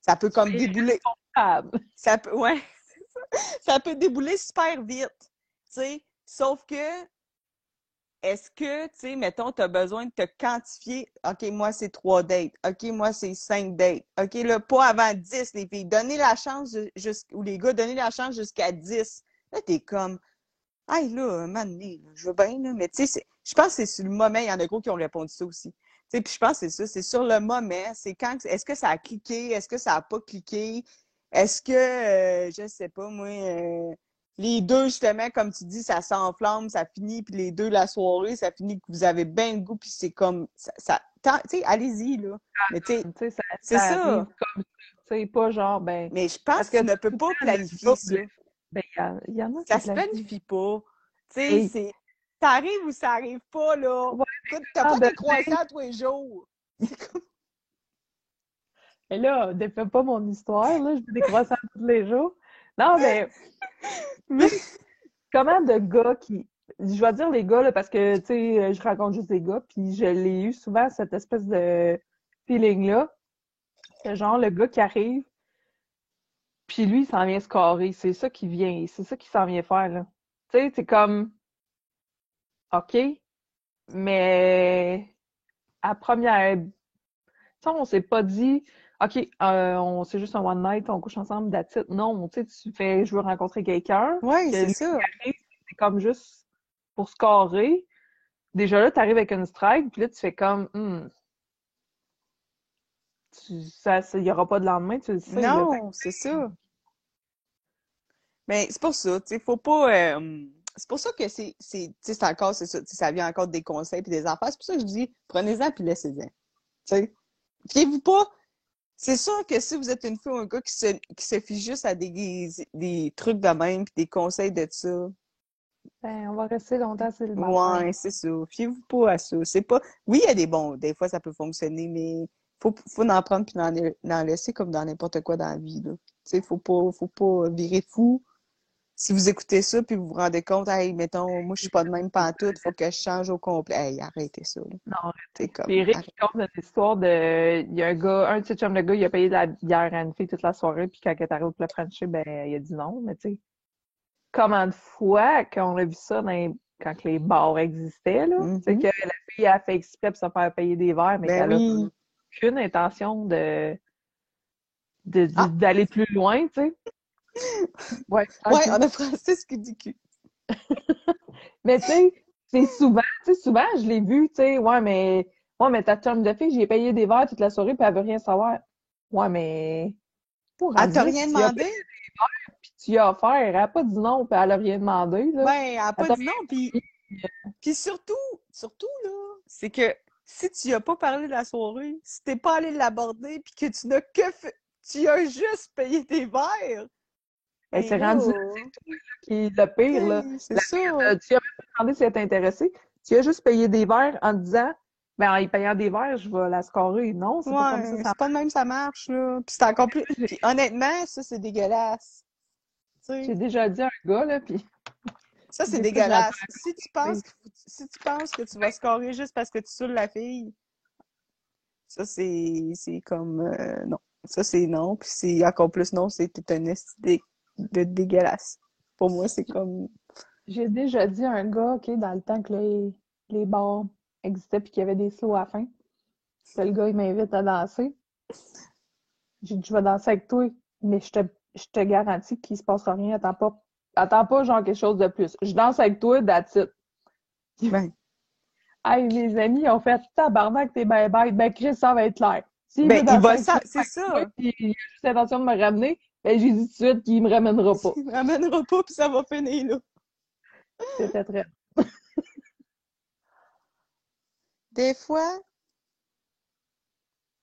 ça peut comme débouler. Ça peut, ouais, c'est ça. Ça peut débouler super vite, tu sais. Sauf que, est-ce que, tu sais, mettons, tu as besoin de te quantifier. OK, moi, c'est trois dates. OK, moi, c'est cinq dates. OK, là, pas avant 10, les filles. Donnez la chance, ou les gars, donnez la chance jusqu'à 10. Là, t'es comme, hey, là, là, je veux bien, là. Mais, tu sais, je pense que c'est sur le moment, il y en a gros qui ont répondu ça aussi. Tu sais, puis je pense que c'est ça, c'est sur le moment, c'est quand, est-ce que ça a cliqué, est-ce que ça a pas cliqué, est-ce que, euh, je sais pas, moi, euh, les deux, justement, comme tu dis, ça s'enflamme, ça finit, puis les deux, la soirée, ça finit que vous avez bien le goût, puis c'est comme, ça, tu sais, allez-y, là. Mais tu sais, C'est ça ça. sais, pas genre, ben, mais je pense que que tu ne peux tout pas planifier ça. ben, il y, en a Ça se planifie pas. Tu sais, c'est, ça arrive ou ça arrive pas, là. Ouais, Écoute, t'as ah, pas ben, des croissants tous les jours. Mais là, défais pas mon histoire, là, je fais des croissants tous les jours. Non, Mais, comment de gars qui. Je vais dire les gars, là, parce que, tu sais, je rencontre juste des gars, puis je l'ai eu souvent, cette espèce de feeling-là. C'est genre le gars qui arrive, puis lui, il s'en vient se carrer. C'est ça qui vient, c'est ça qu'il s'en vient faire, là. Tu sais, c'est comme. OK, mais à première. Tu on s'est pas dit, OK, euh, on c'est juste un one night, on couche ensemble, that's it. Non, tu sais, tu fais, je veux rencontrer quelqu'un. que c'est ça. c'est comme juste pour se carrer. Déjà là, tu arrives avec une strike, puis là, tu fais comme, hmm, tu- ça, il y aura pas de lendemain, tu le sais. Non, c'est ça. Mais c'est pour ça, tu sais, faut pas. euh, c'est pour ça que c'est, c'est, tu sais, c'est encore, c'est ça, ça vient encore des conseils puis des affaires. C'est pour ça que je dis, prenez-en puis laissez-en. Tu sais, fiez-vous pas. C'est sûr que si vous êtes une fille ou un gars qui se, qui se fie juste à des, des trucs de même puis des conseils de ça, Ben, on va rester longtemps célibataire. ouais, c'est ça. Fiez-vous pas à ça. C'est pas. Oui, il y a des bons. Des fois, ça peut fonctionner, mais faut, faut en prendre puis en, en laisser comme dans n'importe quoi dans la vie, là. Tu sais, faut pas, faut pas virer fou. Si vous écoutez ça puis vous vous rendez compte, hey, mettons, moi, je suis pas de même pantoute, faut que je change au complet. Hey, arrêtez ça, là. Non, C'est comme. Eric, arrête- il compte une histoire de. Il y a un gars, un de ses chums de gars, il a payé de la bière à une fille toute la soirée, puis quand elle est arrivée pour le Frencher, ben, il a dit non. Mais tu sais, combien de fois qu'on a vu ça dans les- quand les bars existaient, là? Mhm. Tu sais, que la fille a fait exprès pour se faire payer des verres, mais Ben qu'elle a oui. aucune intention de- Ah. d'aller plus loin, tu sais. Ouais, Ouais, on a Francis qui dit cul. Mais tu sais, c'est souvent, tu sais, souvent, je l'ai vu, tu sais, ouais, mais, ouais, mais ta chum de fille, j'ai payé des verres toute la soirée, puis elle veut rien savoir. Ouais, mais. pour Elle t'a rien tu demandé? puis tu y as offert, elle a pas dit non, puis elle a rien demandé, là. Ben, elle a pas dit non, puis, puis surtout, surtout, là, c'est que si tu as pas parlé de la soirée, si t'es pas allé l'aborder, puis que tu n'as que fait, tu as juste payé tes verres, Elle s'est ben rendue là, qui le pire, là. La ça. Euh, tu as demandé si elle était intéressée. Tu as juste payé des verres en disant, ben, en y payant des verres, je vais la scorer. Non, c'est pas comme ça, ça c'est pas de même ça marche, là. Puis c'est encore plus... Puis honnêtement, ça, c'est dégueulasse. J'ai déjà dit à un gars, là, puis ça, c'est dégueulasse. Si tu penses que, si tu penses que tu vas scorer juste parce que tu saoules la fille, ça, c'est comme... euh, non. Ça, c'est non. Puis c'est encore plus non, c'est t'es un dé- de dégueulasse. Pour moi, c'est comme... j'ai déjà dit à un gars, OK, dans le temps que les, les bars existaient puis qu'il y avait des slows à la fin, que le gars, il m'invite à danser. J'ai dit, je vais danser avec toi, mais je te, je te garantis qu'il se passera rien. Attends pas, attends pas genre quelque chose de plus. Je danse avec toi, that's it. Ben, Hey, mes amis, ils ont fait tabarnak, t'es ben bête. Ben, Chris, ça va être clair. S'il ben il va ça, c'est ça. puis il a juste l'intention de me ramener, ben, j'ai dit tout de suite qu'il me ramènera pas. Il me ramènera pas, puis ça va finir, là. C'était très. Des fois,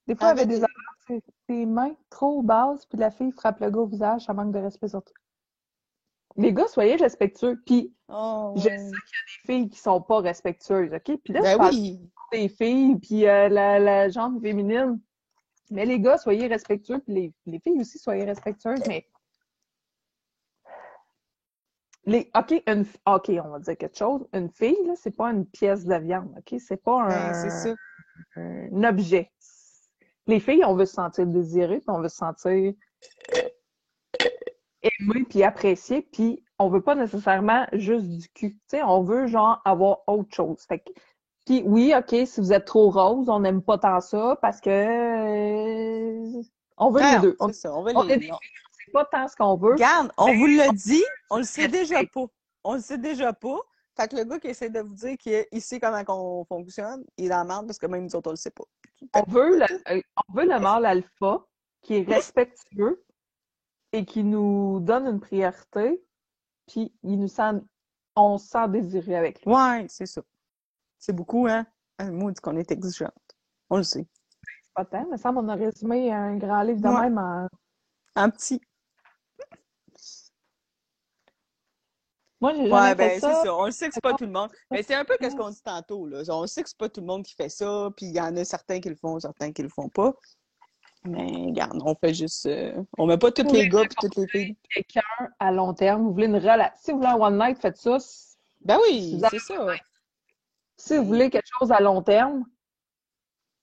Des fois, il y avait avec des affaires, c'est tes mains trop basses, puis la fille frappe le gars au visage, ça manque de respect sur toi. Les gars, soyez respectueux. Puis, oh, je sais qu'il y a des filles qui sont pas respectueuses, OK? Puis là, je Ben parle oui. des filles, puis euh, la, la jambe féminine. Mais les gars, soyez respectueux, puis les, les filles aussi, soyez respectueuses, mais... Les, OK, une, OK, on va dire quelque chose. Une fille, là, c'est pas une pièce de viande, OK? C'est pas un, Ben, ça. un objet. Les filles, on veut se sentir désirées, puis on veut se sentir aimé puis apprécié, puis on veut pas nécessairement juste du cul. Tu sais, on veut genre avoir autre chose. Fait que, puis oui, OK, si vous êtes trop rose, on n'aime pas tant ça parce que euh, on veut les deux. On c'est ça, on va on les... est des non. sait pas tant ce qu'on veut. Regarde, on vous l'a dit, on le sait déjà pas. On le sait déjà pas. Fait que le gars qui essaie de vous dire qu'il sait comment on fonctionne, il la merde parce que même nous autres, on le sait pas. On veut le, euh, on veut le mâle alpha qui est respectueux et qui nous donne une priorité, puis il nous sent, on se sent désiré avec lui. Ouais, c'est ça. C'est beaucoup, hein? Un mot dit qu'on est exigeante. On le sait. C'est pas tant, mais ça, on a résumé un grand livre de Ouais. même en... Un petit. Moi, j'ai Ouais, ben c'est ça. On le sait que c'est pas tout le monde. Mais c'est un peu qu'est-ce qu'on dit tantôt, là. On le sait que c'est pas tout le monde qui fait ça, puis il y en a certains qui le font, certains qui le font pas. Mais regarde, on fait juste. euh, On met pas tous les gars puis toutes les filles. Quelqu'un à long terme, vous voulez une relation. Si vous voulez un one night, faites ça. Ben oui, c'est ça. Si vous voulez quelque chose à long terme,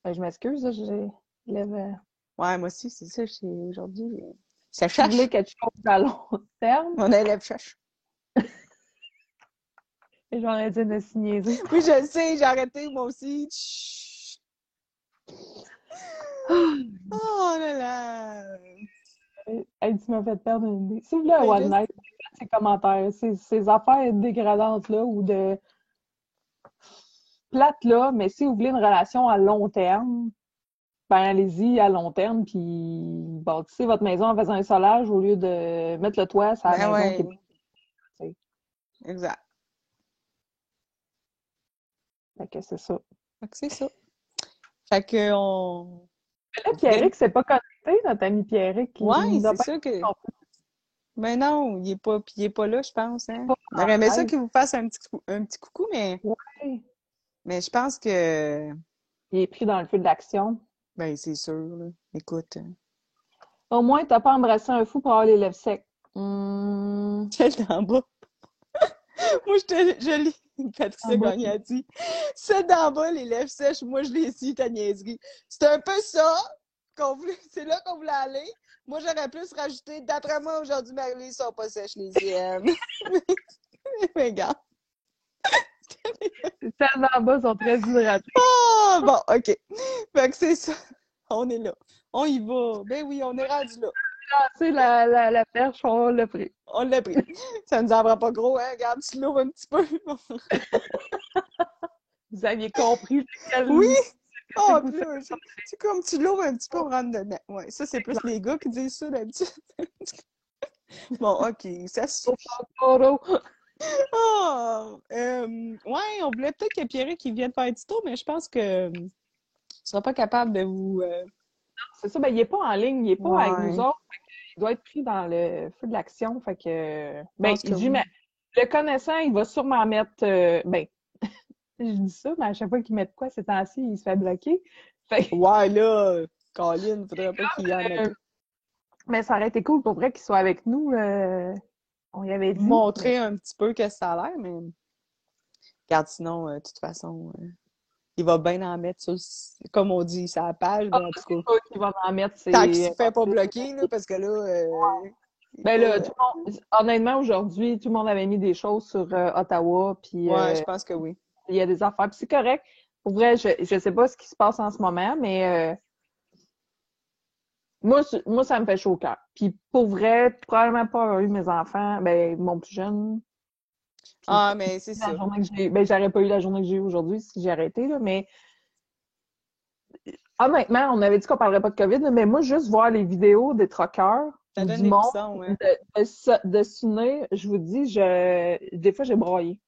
ben, je m'excuse, j'ai lève, euh, Ouais, moi aussi, c'est ça. c'est- Aujourd'hui, euh, ça Si vous cherche. voulez quelque chose à long terme, Mon élève cherche. et j'en ai dit de niaiser. Oui, je le sais, j'ai arrêté, moi aussi. Oh là là. Hey, tu m'as fait perdre une idée. Si vous voulez un one night, faites ces commentaires, ces, ces affaires dégradantes là ou de plates là, mais si vous voulez une relation à long terme, ben allez-y à long terme, puis bâtissez votre maison en faisant un solage au lieu de mettre le toit sur la Ben maison Exact. Fait que c'est ça. Fait que c'est ça. Fait que on. Mais là, Pierrick, c'est pas connecté, notre ami Pierrick. a c'est ça que. Mais non, il est pas, il est pas là, je pense. Hein. Aurait aimé ça qu'il vous fasse un petit, cou- un petit coucou, mais, Ouais. Mais je pense que. Il est pris dans le feu de l'action. Ben, c'est sûr, là. Écoute. euh, Au moins, t'as pas embrassé un fou pour avoir les lèvres secs. Hum, Celle d'en bas. Moi, je, te, je l'ai. Patricia. Gagné a dit. Celle d'en bas, les lèvres sèches, moi, je l'ai su, ta niaiserie. C'est un peu ça qu'on voulait. C'est là qu'on voulait aller. Moi, j'aurais plus rajouté. D'après moi, aujourd'hui, Marie, sont pas sèches, les siennes. Mais regarde. Celles d'en bas sont très hydratées. Oh, bon, OK. Fait que c'est ça. On est là. On y va. Ben oui, on est rendu là. lancé la, la, la perche, on l'a pris. On l'a pris. Ça nous en prend pas gros, hein? Regarde, tu l'ouvres un petit peu. Vous aviez compris lequel- Oui! Oh, puis là, c'est c'est comme tu l'ouvres un petit peu pour rentrer dedans. Ouais, ça, c'est plus les gars qui disent ça d'habitude. bon, OK, ça se. Oh! Euh, ouais, on voulait peut-être que Pierre qui vienne faire un tour, mais je pense que euh, il sera pas capable de vous. euh, C'est ça, ben il est pas en ligne, il est pas Ouais. avec nous autres. il doit être pris dans le feu de l'action. Fait que ben que oui. mets- le connaissant, il va sûrement mettre euh, ben je dis ça, mais à chaque fois qu'il met de quoi ces temps-ci, il se fait bloquer. Fait que- Ouais, là, Colin, faudrait pas qu'il y en ait Euh, mais ça aurait été cool pour vrai qu'il soit avec nous. euh, on y avait dit. montrer un petit peu que ça a l'air, mais regarde, sinon, euh, de toute façon, euh, il va bien en mettre sur, comme on dit, sa page, mais en tout cas. qu'il va en mettre. c'est- Tant qu'il se fait pas bloquer, là, parce que là. euh, Ben là, tout le monde- honnêtement, aujourd'hui, tout le monde avait mis des choses sur euh, Ottawa, puis ouais, je pense que oui. il y a des affaires. Puis c'est correct. Pour vrai, je je sais pas ce qui se passe en ce moment, mais moi, moi, ça me fait chaud au cœur. Puis pour vrai, probablement pas avoir eu mes enfants, ben mon plus jeune. Puis Ah, mais c'est ça. ben j'aurais pas eu la journée que j'ai eue aujourd'hui si j'ai arrêté, là, mais honnêtement, on avait dit qu'on parlerait pas de COVID, mais moi, juste voir les vidéos des troqueurs, Ça donne du monde, frissons, hein. de, de, de s'unir, je vous dis, je, des fois, j'ai broyé.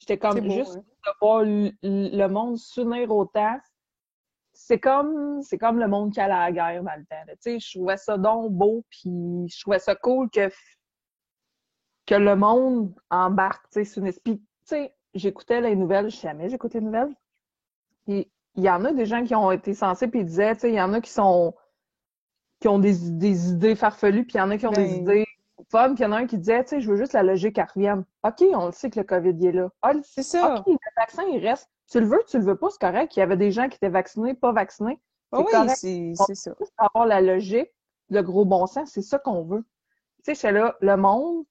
J'étais comme beau, juste hein. de voir le monde s'unir autant. C'est comme, c'est comme le monde qui allait à la guerre dans le temps. là. Tu sais, je trouvais ça donc beau, puis je trouvais ça cool que, que le monde embarque, tu sais, sur une esprit. Tu sais, j'écoutais les nouvelles, jamais j'écoutais les nouvelles. Puis il y en a des gens qui ont été censés, puis ils disaient, tu sais, il y en a qui sont qui ont des, des idées farfelues, puis il y en a qui ont des Ben. idées fun, puis il y en a un qui disait, tu sais, je veux juste la logique revienne. OK, on le sait que le COVID il est là. Ah, C'est ça. OK, le vaccin, il reste. Tu le veux, tu le veux pas, c'est correct. Il y avait des gens qui étaient vaccinés, pas vaccinés. Ah c'est oui, correct. c'est c'est ça. Avoir la logique, le gros bon sens, c'est ça qu'on veut. Tu sais, j'étais là, le monde,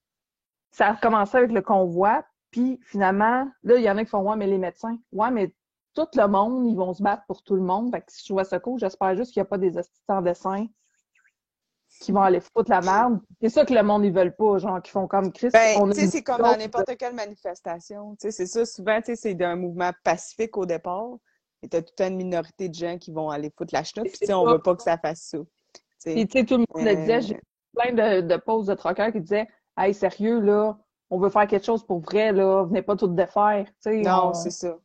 ça a commencé avec le convoi, puis finalement, là, il y en a qui font, ouais, mais les médecins, ouais, mais tout le monde, ils vont se battre pour tout le monde. Fait que si je vois ça cool, j'espère juste qu'il n'y a pas des assistants dessin qui vont aller foutre la merde. C'est ça que le monde, ils veulent pas, genre, qui font comme Chris. Ben, tu sais, c'est comme dans n'importe quelle manifestation. Tu sais, c'est ça, souvent, tu sais, c'est d'un mouvement pacifique au départ. Et t'as toute une minorité de gens qui vont aller foutre la chenoute, puis tu sais, on veut pas que ça fasse ça. Tu sais. Puis, tu sais, tout le monde le Euh, disait, j'ai plein de, de pauses de troqueurs qui disaient, hey, sérieux, là, on veut faire quelque chose pour vrai, là, venez pas tout défaire. Tu sais, Non, on- c'est ça.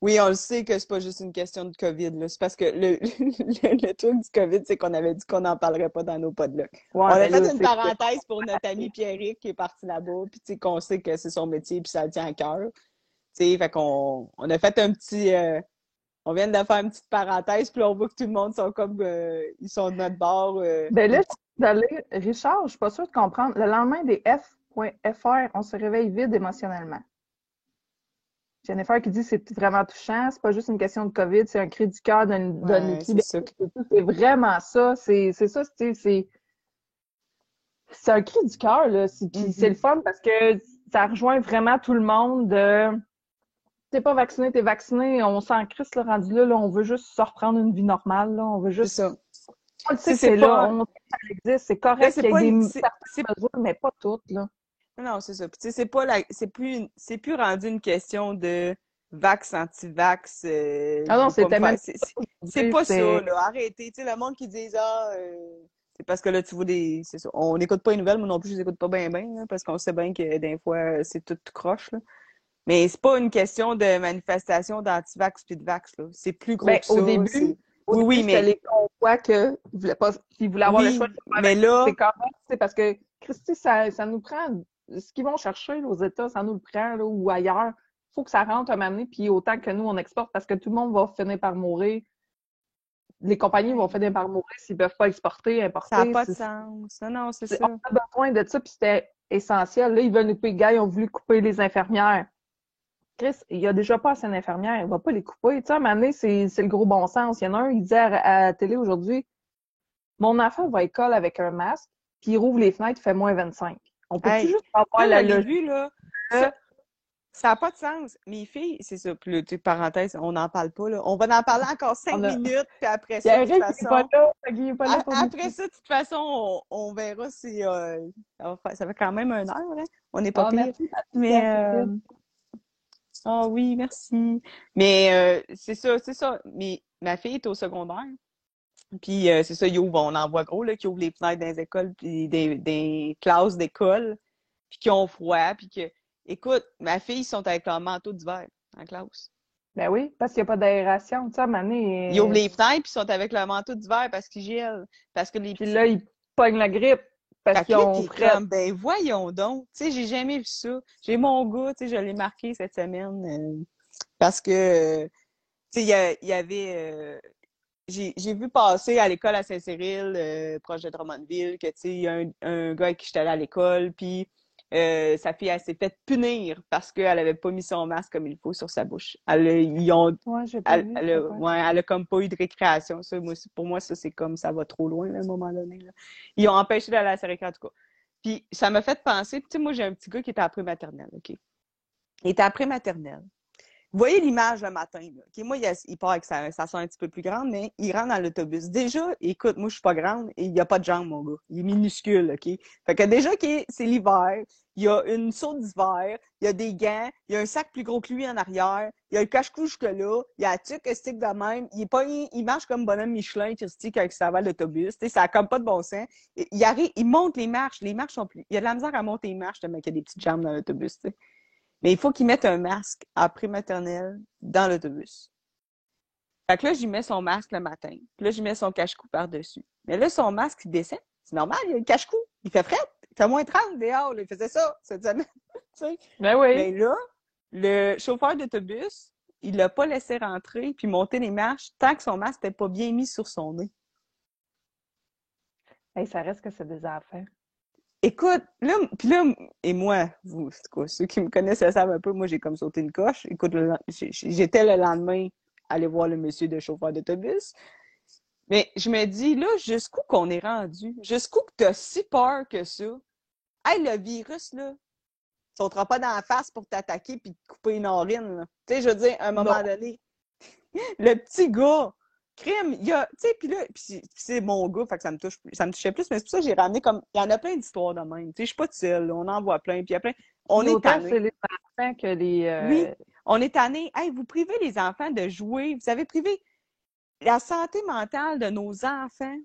Oui, on le sait que c'est pas juste une question de COVID. C'est parce que le, le, le truc du COVID, c'est qu'on avait dit qu'on n'en parlerait pas dans nos podcasts. Ouais, on a mais fait une parenthèse pour notre ami Pierrick qui est parti là-bas, puis qu'on sait que c'est son métier puis ça le tient à cœur. Fait qu'on on a fait un petit euh, on vient de faire une petite parenthèse, puis on voit que tout le monde sont comme euh, ils sont de notre bord. euh. Ben là, d'aller, Richard, je suis pas sûre de comprendre. Le lendemain des F.fr, on se réveille vide émotionnellement. Jennifer qui dit c'est vraiment touchant, c'est pas juste une question de COVID, c'est un cri du cœur d'une Ouais, d'une c'est vraiment ça. C'est ça, c'est c'est un cri du cœur là. C'est c'est le fun parce que ça rejoint vraiment tout le monde de t'es pas vacciné, t'es vacciné, on s'en crisse le rendu là, là, on veut juste se reprendre une vie normale là, on veut C'est juste ça. on le sait C'est- que c'est c'est là, pas- on sait que ça existe, c'est correct c'est qu'il y ait des certaines mesures, mais pas toutes là. Non, c'est ça. Puis, tu sais, c'est pas la, c'est plus, c'est plus rendu une question de vax, anti-vax. euh, Ah non, c'était même c'est- pas ça, là. Arrêtez. Tu sais, le monde qui dit, ah, euh, c'est parce que là, tu vois des. C'est ça. On n'écoute pas les nouvelles, moi non plus, je les écoute pas bien, bien, parce qu'on sait bien que des fois, c'est tout, croche, là. Mais c'est pas une question de manifestation d'anti-vax puis de vax, là. C'est plus gros Ben, que ça. au début, c'est- Au Oui, oui, mais- les convois qu'ils voulaient pas, voulaient avoir le choix de faire mais là, c'est quand même, c'est parce que, Christy, ça, ça nous prend, ce qu'ils vont chercher là, aux États, ça nous le prend, là, ou ailleurs. faut que ça rentre un moment donné, puis autant que nous, on exporte, parce que tout le monde va finir par mourir. Les compagnies vont finir par mourir s'ils peuvent pas exporter, importer. ça n'a pas de sens. Non, non, c'est ça. On a besoin de ça, puis c'était essentiel. Là, ils veulent nous couper les gars, ils ont voulu couper les infirmières. Chris, il y a déjà pas assez d'infirmières, il va pas les couper. Tu sais, à un moment donné, c'est c'est le gros bon sens. Il y en a un, il disait à, à la télé aujourd'hui, mon enfant va à l'école avec un masque, puis il rouvre les fenêtres, il fait moins 25. On peut Hey, juste avoir la logique? là. Ça, Ça n'a pas de sens. Mes filles, c'est ça. Sais, parenthèse, on n'en parle pas, là. On va en parler encore cinq a- minutes, puis après ça, de toute façon... pas là. pas Après ça, de toute façon, on, on verra si... euh, ça, fait quand même une heure, hein? On n'est pas Ah, pire. merci, Mais... euh. Ah oui, merci. Mais euh, c'est ça, c'est ça. Mais ma fille est au secondaire. Puis euh, c'est ça, ils ouvrent, on en voit gros, là, qui ouvrent les fenêtres dans les écoles, puis des, des classes d'école, puis qui ont froid, puis que... Écoute, ma fille, ils sont avec leur manteau d'hiver en classe. Ben oui, parce qu'il n'y a pas d'aération. Tu sais, à donné, Ils ouvrent les fenêtres, puis ils sont avec leur manteau d'hiver parce qu'ils gèlent. Parce que les Puis petits- là, ils pognent la grippe parce qu'ils ont comme, ben voyons donc. Tu sais, j'ai jamais vu ça. J'ai mon gars, tu sais, je l'ai marqué cette semaine euh, parce que, euh, tu sais, il y, avait... euh, j'ai vu passer à l'école à Saint-Cyril, euh, proche de Drummondville, que, tu sais, il y a un, un gars avec qui j'étais allée à l'école, puis euh, sa fille, elle s'est fait punir parce qu'elle avait pas mis son masque comme il faut sur sa bouche. Elle, a- ils ont Ouais, elle, vu. elle ouais. elle a comme pas eu de récréation. Ça, moi, pour moi, ça, c'est comme ça va trop loin, là, à un moment donné. là. Ils ont empêché d'aller à la récré, en tout cas. Puis ça m'a fait penser, tu sais, moi, j'ai un petit gars qui était après maternelle, OK? Il était après maternelle. Vous voyez l'image le matin, là. OK? Moi, il, il part avec sa, sa soeur un petit peu plus grande, mais il rentre dans l'autobus. Déjà, écoute, moi, je suis pas grande et il n'y a pas de jambes, mon gars. Il est minuscule, OK? Fait que déjà, c'est l'hiver. Il y a une saute d'hiver, il y a des gants, il y a un sac plus gros que lui en arrière, il y a le cache-cou jusque-là, il y a la tuque stick de même, il est pas, il marche comme bonhomme Michelin stick avec sa tu sais, ça a comme pas de bon sens. Il, arrive, il monte les marches, les marches sont plus, il y a de la misère à monter les marches, tellement qu'il y a des petites jambes dans l'autobus. Mais il faut qu'il mette un masque après maternelle dans l'autobus. Fait que là, j'y mets son masque le matin. Puis là, j'y mets son cache-cou par-dessus. Mais là, son masque, il descend. C'est normal, il y a le cache-cou. Il fait fret. Il fait moins 30 dehors. là. Il faisait ça cette semaine. Ben oui. Mais là, le chauffeur d'autobus, il l'a pas laissé rentrer puis monter les marches tant que son masque n'était pas bien mis sur son nez. Hey, ça reste que c'est des enfants. Écoute, là, puis là, et moi, vous, quoi, ceux qui me connaissent le savent un peu, moi, j'ai comme sauté une coche. Écoute, j'étais le lendemain aller voir le monsieur de chauffeur d'autobus. Mais je me dis, là, jusqu'où qu'on est rendu? Jusqu'où que t'as si peur que ça? Hey, le virus, là, sautera pas dans la face pour t'attaquer puis te couper une narine, là. Tu sais, je veux dire, à un moment Non. donné, le petit gars, crime, il y a, tu sais, puis là, c'est- mon gars, fait que ça me touche, ça me touchait plus, mais c'est pour ça que j'ai ramené comme, il y en a plein d'histoires de même, tu sais, je suis pas seule, on en voit plein, puis il y a plein, on est tanné. c'est les enfants que les. euh, Oui. On est tanné. Hey, vous privez les enfants de jouer. Vous avez privé la santé mentale de nos enfants,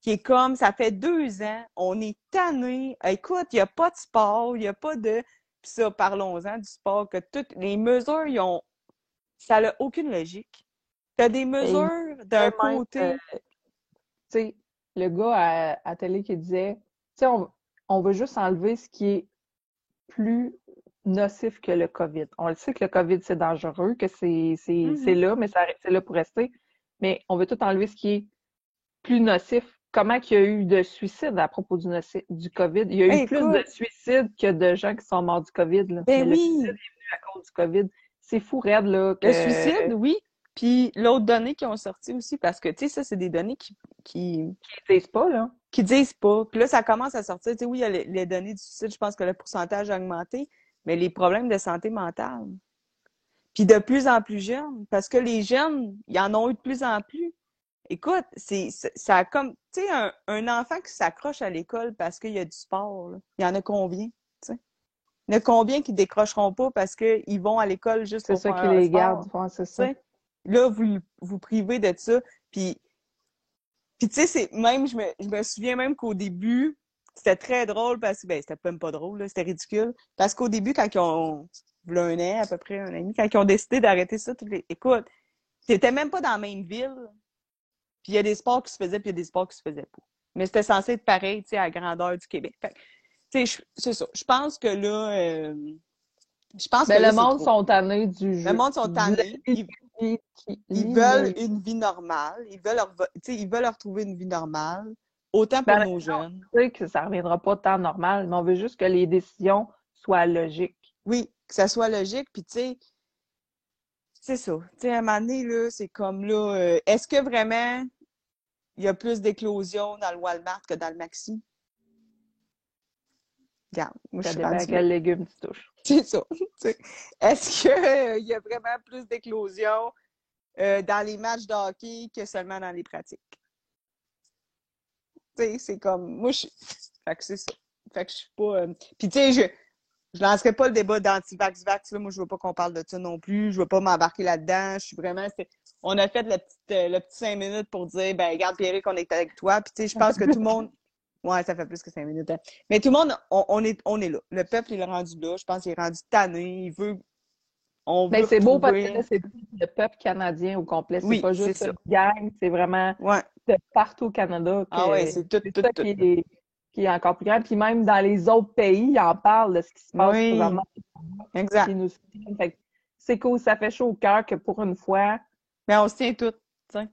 qui est comme, ça fait deux ans, on est tanné. Écoute, il n'y a pas de sport, il n'y a pas de. Puis ça, parlons-en du sport, que toutes les mesures, ils ont. Ça n'a aucune logique. Tu as des mesures d'un même, côté. euh, tu sais, le gars à, à télé qui disait, tu sais, on, on veut juste enlever ce qui est plus nocif que le COVID. On le sait que le COVID, c'est dangereux, que c'est Mhm. c'est là, mais c'est là pour rester. Mais on veut tout enlever ce qui est plus nocif. Comment qu'il y a eu de suicides à propos du, nocif, du COVID? Il y a eu Hey, plus de suicides que de gens qui sont morts du COVID. Là. Ben Mais le suicide est venu à cause du COVID. C'est fou, raide, là. Que... Le suicide, oui. Puis l'autre donnée qui ont sorti aussi, parce que, tu sais, ça, c'est des données qui, qui, Ils disent pas, là. qui disent pas. Puis là, ça commence à sortir. Tu sais, oui, il y a les, les données du suicide, je pense que le pourcentage a augmenté, mais les problèmes de santé mentale. Puis de plus en plus jeunes, parce que les jeunes, il y en ont eu de plus en plus. Écoute, c'est c'est- ça a comme, tu sais, un, un enfant qui s'accroche à l'école parce qu'il y a du sport, là, il y en a combien, tu sais? Il y en a combien qui décrocheront pas parce qu'ils vont à l'école juste C'est pour ça faire qui les garde. Ouais, c'est ça. Là, vous vous privez de ça. Puis, puis tu sais, c'est même, je me, je me souviens même qu'au début, c'était très drôle parce que, ben, c'était même pas drôle, là, c'était ridicule. Parce qu'au début, quand ils ont, un an, à peu près un an et demi, quand ils ont décidé d'arrêter ça, les, écoute, t'étais même pas dans la même ville. Puis il y a des sports qui se faisaient, puis il y a des sports qui se faisaient pas. Mais c'était censé être pareil, tu sais, à la grandeur du Québec. Fait que, tu sais, je- c'est ça. Je pense que là, euh, je pense Ben, que le monde sont tannés du jeu. Le monde sont tannés. Ils, Ils, veulent une vie normale. Ils veulent, leur, ils veulent retrouver une vie normale. Autant pour Ben, nos jeunes. Tu sais que ça reviendra pas tant normal, mais on veut juste que les décisions soient logiques. Oui, que ça soit logique. Puis, tu sais, c'est ça. Tu sais, à un moment donné, là, c'est comme là, euh, est-ce que vraiment il y a plus d'éclosions dans le Walmart que dans le Maxi? regarde, moi, je Ça suis dépend à quel légume tu touches. C'est ça. Est-ce qu'il y a vraiment plus d'éclosion euh, dans les matchs de hockey que seulement dans les pratiques? C'est comme. Moi, je. Fait que c'est ça. Fait que je suis pas. euh, Puis, tu sais, je. Je lancerai pas le débat d'anti-vax-vax. Moi, je veux pas qu'on parle de ça non plus. Je veux pas m'embarquer là-dedans. Je suis vraiment. On a fait le petit, euh, le cinq minutes pour dire, ben, regarde, Pierre, qu'on est avec toi. Puis, tu sais, je pense que tout le monde. Ouais, ça fait plus que cinq minutes. hein. Mais tout le monde, on, on est, on est là. Le peuple, il est rendu là. Je pense qu'il est rendu tanné. Il veut. On Ben, veut c'est beau parce que là, c'est le peuple canadien au complet. C'est Oui, pas juste une gang, c'est vraiment Ouais. de partout au Canada. que Ah ouais, c'est tout, tout, ça tout. qui est, qui est encore plus grand. Puis même dans les autres pays, ils en parlent de ce qui se passe Oui. présentement Exact. c'est cool, ça fait chaud au cœur que pour une fois, Mais on se tient toutes.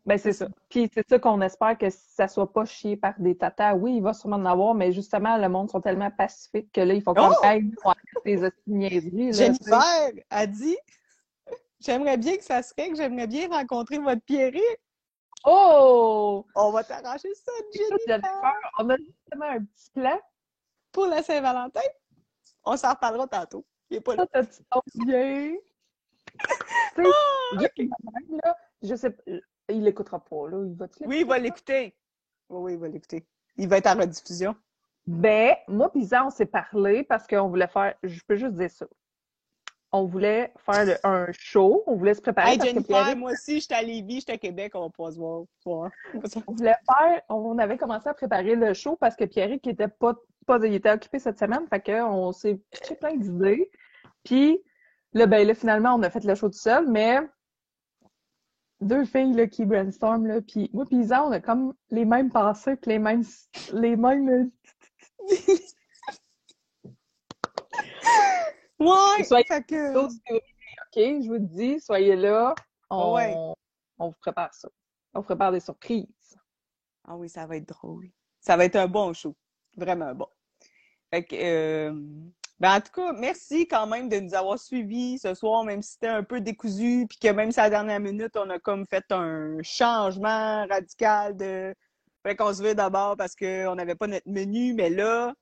Ben c'est ça. Puis c'est ça qu'on espère que ça soit pas chié par des tatas. Oui, il va sûrement en avoir, mais justement, le monde sont tellement pacifiques que là, il faut comme Oh! arrête des niaiseries. Jennifer a dit J'aimerais bien que ça serait que j'aimerais bien rencontrer votre Pierrick. Oh! On va t'arranger ça, Jennifer, on a justement un petit plan. pour la Saint-Valentin. On s'en reparlera tantôt. Il est pas là. Ça, bien? tu sais, là, je sais pas, il l'écoutera pas, là. Il va-tu Oui, il va l'écouter. Oui, oui, il va l'écouter. Il va être en rediffusion. Ben, moi pis Isa, on s'est parlé parce qu'on voulait faire, je peux juste dire ça. On voulait faire le- un show, on voulait se préparer Hey, parce que Jennifer, Pierre, moi aussi, j'étais à Lévis, j'étais à Québec, on va pas se voir. on voulait faire, on avait commencé à préparer le show parce que Pierre qui était pas, pas, il était occupé cette semaine, fait que on s'est pitché plein d'idées. Puis là, ben là, finalement, on a fait le show tout seul, mais deux filles là, qui brainstorm là, puis moi pis Isa, on a comme les mêmes pensées, puis les mêmes, les mêmes Ouais! Soyez fait que... OK? Je vous le dis, soyez là. On, Ouais. on vous prépare ça. On vous prépare des surprises. Ah oui, ça va être drôle. Ça va être un bon show. Vraiment bon. Fait que, euh, ben en tout cas, merci quand même de nous avoir suivis ce soir, même si c'était un peu décousu, puis que même si à la dernière minute, on a comme fait un changement radical de. Fait qu'on se d'abord parce qu'on n'avait pas notre menu, mais là.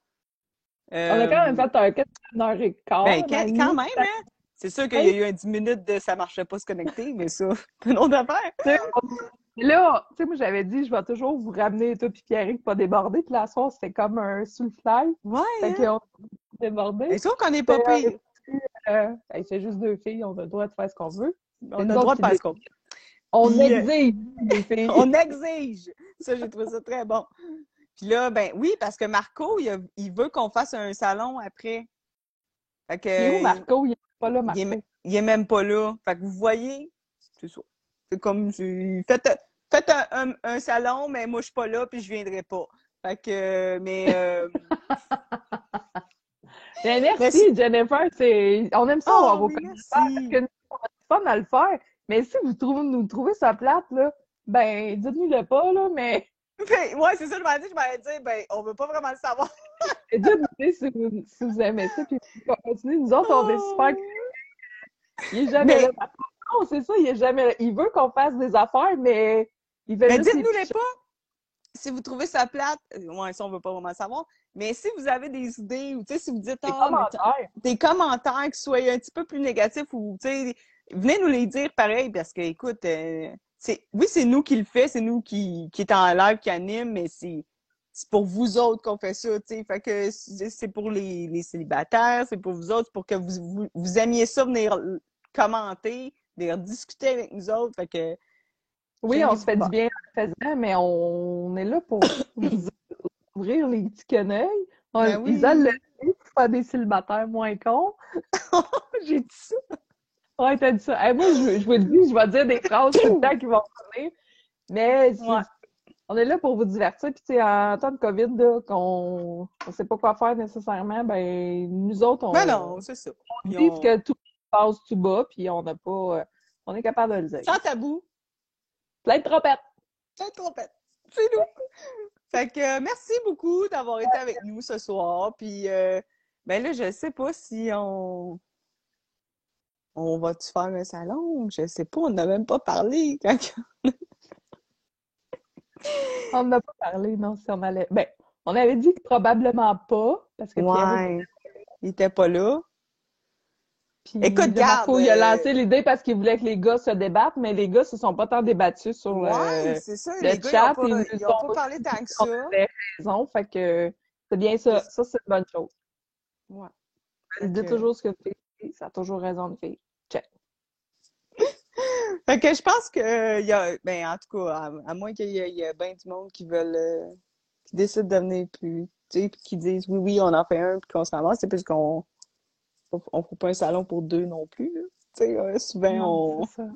On a quand même fait un 4 heure et quart. Ben, quand, même, hein? C'est sûr qu'il y a eu un 10 minutes de ça marchait pas se connecter, mais ça, c'est une autre affaire. Là, tu sais, moi, j'avais dit, je vais toujours vous ramener, toi puis Pierrick, pas déborder. Puis la soirée, c'était comme un sous le fly. Ouais. Fait hein? Débordé. Et sûr qu'on n'est pas pire. Euh, hey, c'est juste deux filles, on a le droit de faire ce qu'on veut. On a le droit de faire ce qu'on On Puis, euh, exige les filles. On exige. Ça, j'ai trouvé ça très bon. Puis là, ben oui, parce que Marco, il, a- il veut qu'on fasse un salon après. Fait que, Il est où, Marco? Il est pas là, il Marco. est, m- il est même pas là. Fait que vous voyez, c'est ça. C'est comme, faites, faites un, un- un salon, mais moi, je suis pas là, puis je viendrai pas. Fait que, mais, euh, Ben, merci, Merci. Jennifer. C'est... On aime ça Oh, avoir vos commentaires merci. parce que nous, on a du fun à le faire. Mais si vous trouvez, nous trouvez ça plate, là, ben, dites-nous-le pas, là, mais ben, ouais, c'est ça, je m'avais dit, je m'avais dit, ben, on veut pas vraiment le savoir. dites-nous si vous, si vous aimez ça, puis continuez. Nous autres, on est super. Il est jamais Mais- là. Non, c'est ça, il est jamais là. Il veut qu'on fasse des affaires, mais il fait Mais juste dites-nous les pas. Si vous trouvez ça plate, euh, ouais, ça, on veut pas vraiment savoir. Mais si vous avez des idées, ou tu sais, si vous dites, petits ah, commentaires. des commentaires qui soient un petit peu plus négatifs ou, tu sais, venez nous les dire pareil parce que, écoute, euh, c'est, oui, c'est nous qui le fait, c'est nous qui, qui est en live, qui anime, mais c'est, c'est pour vous autres qu'on fait ça, tu sais. Fait que c'est pour les, les célibataires, c'est pour vous autres, c'est pour que vous, vous, vous aimiez ça, venir commenter, venir discuter avec nous autres. Fait que, Oui, on se fait du bien en le faisant, mais on est là pour vous ouvrir les petits quenouilles. On, Ben oui. Isa le dit, pour faire des célibataires moins cons. j'ai dit ça. Ouais, t'as dit ça. Hey, moi, je, je vous le dis, je vais dire des phrases tout le temps qui vont venir. Mais Ouais. on est là pour vous divertir. Puis, tu sais, en temps de COVID, là, qu'on ne sait pas quoi faire nécessairement, ben, nous autres, on, Ben non, c'est ça. on Puis dit on- que tout passe tout bas, puis on n'a pas. euh, on est capable de le dire. Sans tabou, Plein de trompettes! sans trompette. C'est nous. Fait que euh, merci beaucoup d'avoir été avec nous ce soir. Puis euh, ben là, je sais pas si on on va-tu faire un salon? Je sais pas, on n'a même pas parlé. quand- On n'a pas parlé, non, si on allait. Ben, on avait dit que probablement pas, Parce que Ouais. Il était pas là. Puis Écoute, là, Marco, garde, il a euh, lancé l'idée parce qu'il voulait que les gars se débattent, mais les gars se sont pas tant débattus sur Ouais, ça. le Les gars, chat, ils ont pas, ils ils ont pas parlé tant que ça. avait raison. Fait que c'est bien ça. Ça, c'est une bonne chose. Ouais. Elle dit que- toujours ce que fait, ça a toujours raison de faire. Fait que je pense que il y a, ben en tout cas, à, à moins qu'il y ait, ait bien du monde qui veulent, euh, qui décident de venir plus, tu sais, puis qui disent oui, oui, on en fait un, puis qu'on s'en va, c'est plus qu'on, on fait pas un salon pour deux non plus, là. Tu sais, euh, souvent Non, on, ça.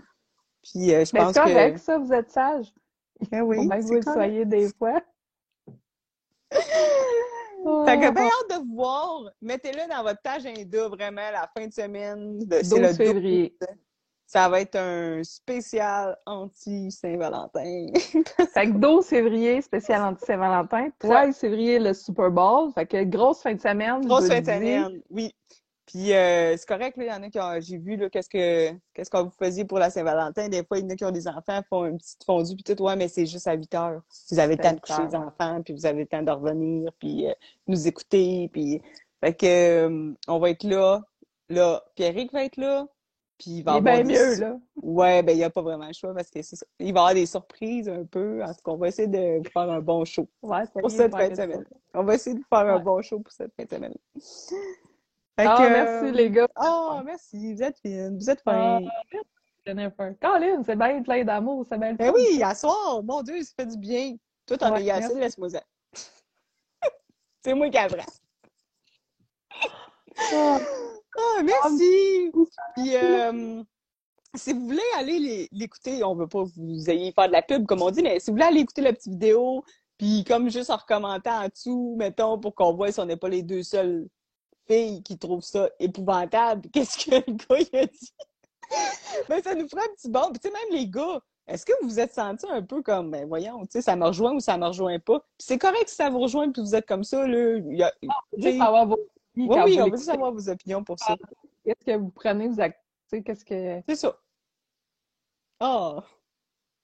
puis euh, je Mais pense c'est correct, que, ça, vous êtes sage. Faut oui, que c'est vous le soyez des fois. Fait que bien hâte de vous voir. Mettez-le dans votre agenda, vraiment, la fin de semaine. de- C'est 12 le 12. février. Ça va être un spécial anti-Saint-Valentin. Fait que 12 février, spécial anti-Saint-Valentin. 13 février, le Super Bowl. Fait que grosse fin de semaine. Grosse fin de semaine, oui. Puis euh, c'est correct, là, il y en a qui ont, j'ai vu, là, qu'est-ce que, qu'est-ce que vous faisiez pour la Saint-Valentin. Des fois, il y en a qui ont des enfants, font une petite fondue, puis tout, ouais, mais c'est juste à 8 heures. Vous avez le temps de coucher les 8 heures. enfants, puis vous avez le temps de revenir, puis euh, nous écouter, puis... Fait que, euh, on va être là. Là, Pierrick va être là, puis il va Il avoir bien des- mieux, là. Ouais, ben il n'y a pas vraiment le choix, parce que c'est. Il va y avoir des surprises un peu. En tout cas, on va essayer de vous faire un bon show. Ouais, Pour cette fin de ça. semaine. On va essayer de vous faire un bon show pour cette fin de semaine. Fait que, merci, les gars. Ah, merci. Vous êtes fine. Vous êtes Ah, fin. merci, Jennifer. Colin, c'est bien plein d'amour, c'est bien Ben oui, à soir. Mon Dieu, ça fait du bien. Toi, t'en Ouais, merci. laisse-moi ça. c'est moi qui apprends. Ah, Ah, merci! Puis, euh, si vous voulez aller l'écouter, on veut pas que vous ayez faire de la pub, comme on dit, mais si vous voulez aller écouter la petite vidéo, puis comme juste en recommentant en dessous, mettons, pour qu'on voit si on n'est pas les deux seules filles qui trouvent ça épouvantable, qu'est-ce que le gars, il a dit? ben, ça nous fera un petit bon. Puis, tu sais, même les gars, est-ce que vous vous êtes sentis un peu comme, ben, voyons, tu sais, ça me rejoint ou ça me rejoint pas? Puis c'est correct si ça vous rejoint puis vous êtes comme ça, là. Y a- vos oui, oui, on veut savoir vos opinions pour ça. Qu'est-ce que vous prenez, vous ac- tu sais, qu'est-ce que... C'est ça. Ah!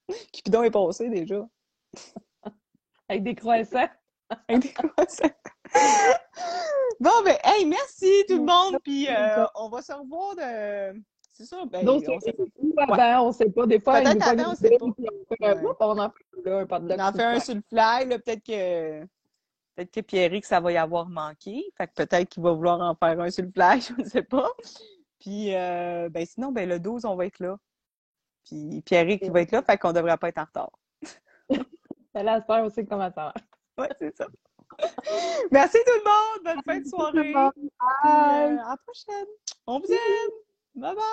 Cupidon est passé déjà. Avec des croissants. Croissants. bon, ben, hey, merci tout le monde. Puis, euh, on va se revoir de. C'est ça, ben, Donc, on, s'est- ou avant, on sait pas. Des fois, Peut-être avant, on sait pas. on Ouais. en fait là, un pas de on en fait un sur le fly, là. Peut-être que. Peut-être que Pierrick, ça va y avoir manqué. Fait que peut-être qu'il va vouloir en faire un sur le fly, je ne sais pas. Puis, euh, ben, sinon, ben, le 12, on va être là. Puis, Pierrick, il va être là. Fait qu'on devrait pas être en retard. Peur aussi comment ça va. Ouais, c'est ça. Merci tout le monde. Bonne fin de soirée. Bye. Puis, euh, à la prochaine. On vous aime. Bye bye.